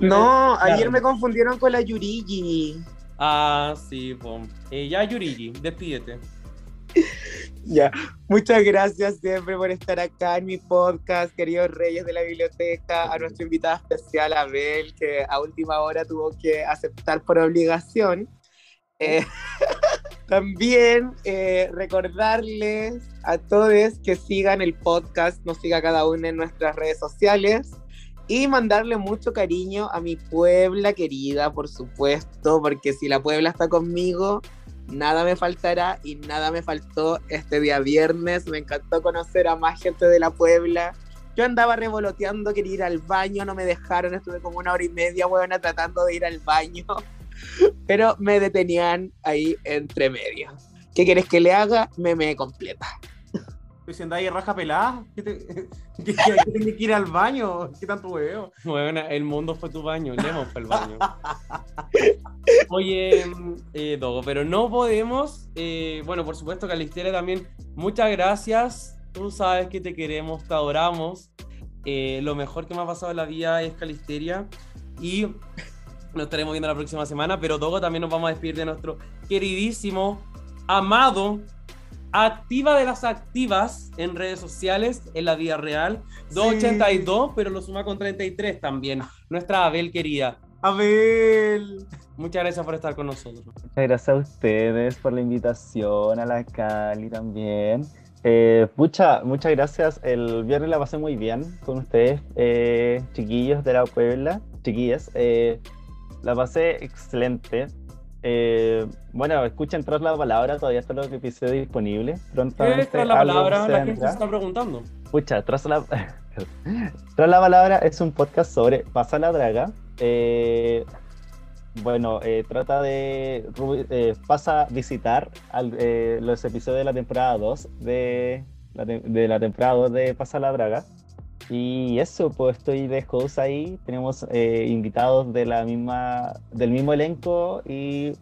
No, ayer Claro. me confundieron con la Yurigi. Ah, sí, pom. Eh, ya, Yurigi, despídete. Ya, muchas gracias siempre por estar acá en mi podcast, queridos reyes de la biblioteca, a nuestra invitada especial, Abel, que a última hora tuvo que aceptar por obligación. Eh, también eh, recordarles a todos que sigan el podcast, nos siga cada uno en nuestras redes sociales y mandarle mucho cariño a mi Puebla querida, por supuesto, porque si la Puebla está conmigo, nada me faltará y nada me faltó este día viernes. Me encantó conocer a más gente de la Puebla. Yo andaba revoloteando, quería ir al baño, no me dejaron, estuve como una hora y media, buena, tratando de ir al baño, pero me detenían ahí entre medio. ¿Qué quieres que le haga? Me me completa. Pues si andáis raja pelada, ¿qué te... ¿Qué, qué- tenés que ir al baño? ¿Qué tanto hueveo? Bueno, el mundo fue tu baño, Lemon fue el baño. Oye, eh, Dogo, pero no podemos. eh, bueno, por supuesto, Calisteria también. Muchas gracias. Tú sabes que te queremos, te adoramos. Eh, lo mejor que me ha pasado en la vida es Calisteria. Y nos estaremos viendo la próxima semana. Pero Dogo también nos vamos a despedir de nuestro queridísimo, amado, activa de las activas en redes sociales, en la vida real. 282, pero lo suma con 33 también. Nuestra Abel querida. Abel. Muchas gracias por estar con nosotros. Muchas gracias a ustedes por la invitación, a la Cali también. Eh, pucha, muchas gracias. El viernes la pasé muy bien con ustedes, eh, chiquillos de la Puebla, chiquillas. eh, la pasé excelente. Eh, bueno, escuchen tras la palabra, todavía está los episodios disponibles. ¿Qué Prontamente es tras la palabra? La gente se está preguntando. Pucha, tras la, tras la palabra es un podcast sobre Pasa la Draga. Eh, bueno, eh, trata de. Pasa a visitar al- los episodios de la temporada 2 de de la temporada 2 de Pasa la Draga. Y eso, pues estoy de host ahí. Tenemos eh, invitados de la misma, del mismo elenco y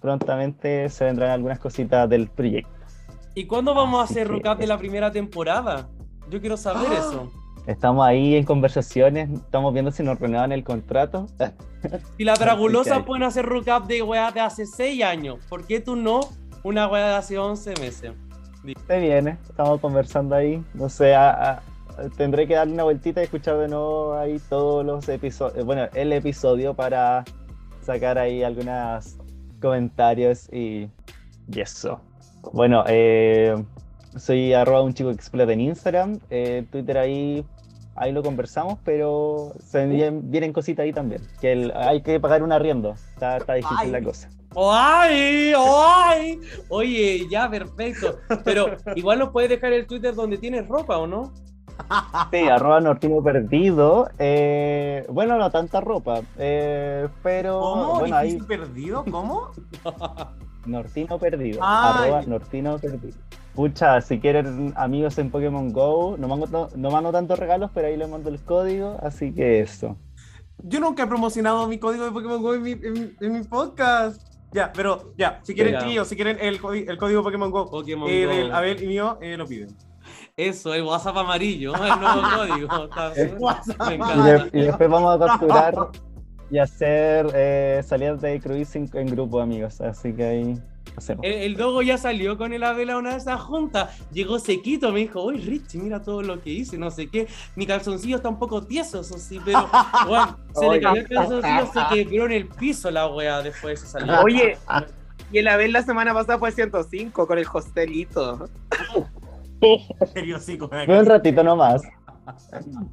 prontamente se vendrán algunas cositas del proyecto. ¿Y cuándo vamos a Así hacer que- recap de la primera temporada? Yo quiero saber ¡Ah! eso. Estamos ahí en conversaciones, estamos viendo si nos renuevan el contrato. Si las dragulosas pueden hacer recap de weas de hace 6 años, ¿por qué tú no una wea de hace 11 meses? Se viene, estamos conversando ahí. No sé, a- a- tendré que darle una vueltita y escuchar de nuevo ahí todos los episodios, bueno, el episodio para sacar ahí algunos comentarios y Y eso. Bueno, eh, soy arroba un chico que explota en Instagram. eh, Twitter ahí, ahí lo conversamos, pero se vienen, vienen cositas ahí también. Que el- hay que pagar un arriendo. Está, está difícil Ay. la cosa. ¡Ay! ¡Ay! Oye, ya, perfecto. Pero igual nos puedes dejar el Twitter donde tienes ropa, ¿o no? Sí, arroba nortino perdido. eh, bueno, no tanta ropa. eh, pero ¿Cómo? bueno, ahí ¿Dijiste perdido? ¿Cómo? Nortino perdido. Ay. Arroba Nortino perdido. Pucha, si quieren amigos en Pokémon Go, no mando, no mando tantos regalos, pero ahí les mando el código, así que eso. Yo nunca he promocionado mi código de Pokémon Go en mi, en mi- en mi podcast. Ya, pero ya, si quieren, chiquillos, si quieren el código Pokémon Go Pokémon eh, Go. del Abel y mío, eh, lo piden. Eso, el WhatsApp amarillo, el nuevo código. WhatsApp Y, de- y después vamos a capturar y hacer eh, salidas de cruising en grupo, amigos. Así que ahí hacemos. El, el dogo ya salió con el Abel a una de esas juntas. Llegó sequito, me dijo, uy, Richie, mira todo lo que hice, no sé qué. Mi calzoncillo está un poco tieso, eso sí, pero bueno, se le cayó el calzoncillo, se quebró en el piso la wea después de esa salida. Oye, y el Abel la semana pasada fue 105 con el hostelito. Serio, sí, con Fue un ratito nomás.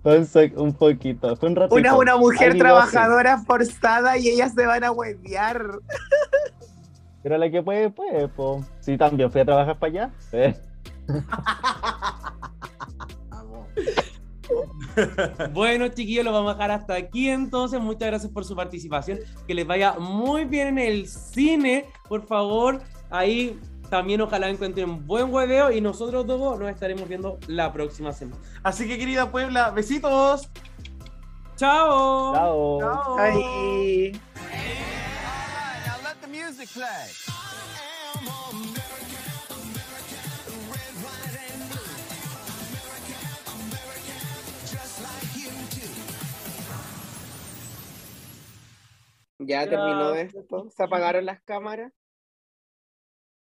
Fue un, poquito. Fue un ratito. Una, una mujer trabajadora forzada y ellas se van a huevear. Pero la que puede, puede, po. Sí, también fui a trabajar para allá. Eh. Bueno, chiquillos, lo vamos a dejar hasta aquí entonces. Muchas gracias por su participación. Que les vaya muy bien en el cine, por favor. Ahí también ojalá encuentren buen hueveo y nosotros dos nos estaremos viendo la próxima semana. Así que, querida Puebla, besitos. ¡Chao! Chao. Chao. Ay. Ya terminó esto. Se apagaron las cámaras.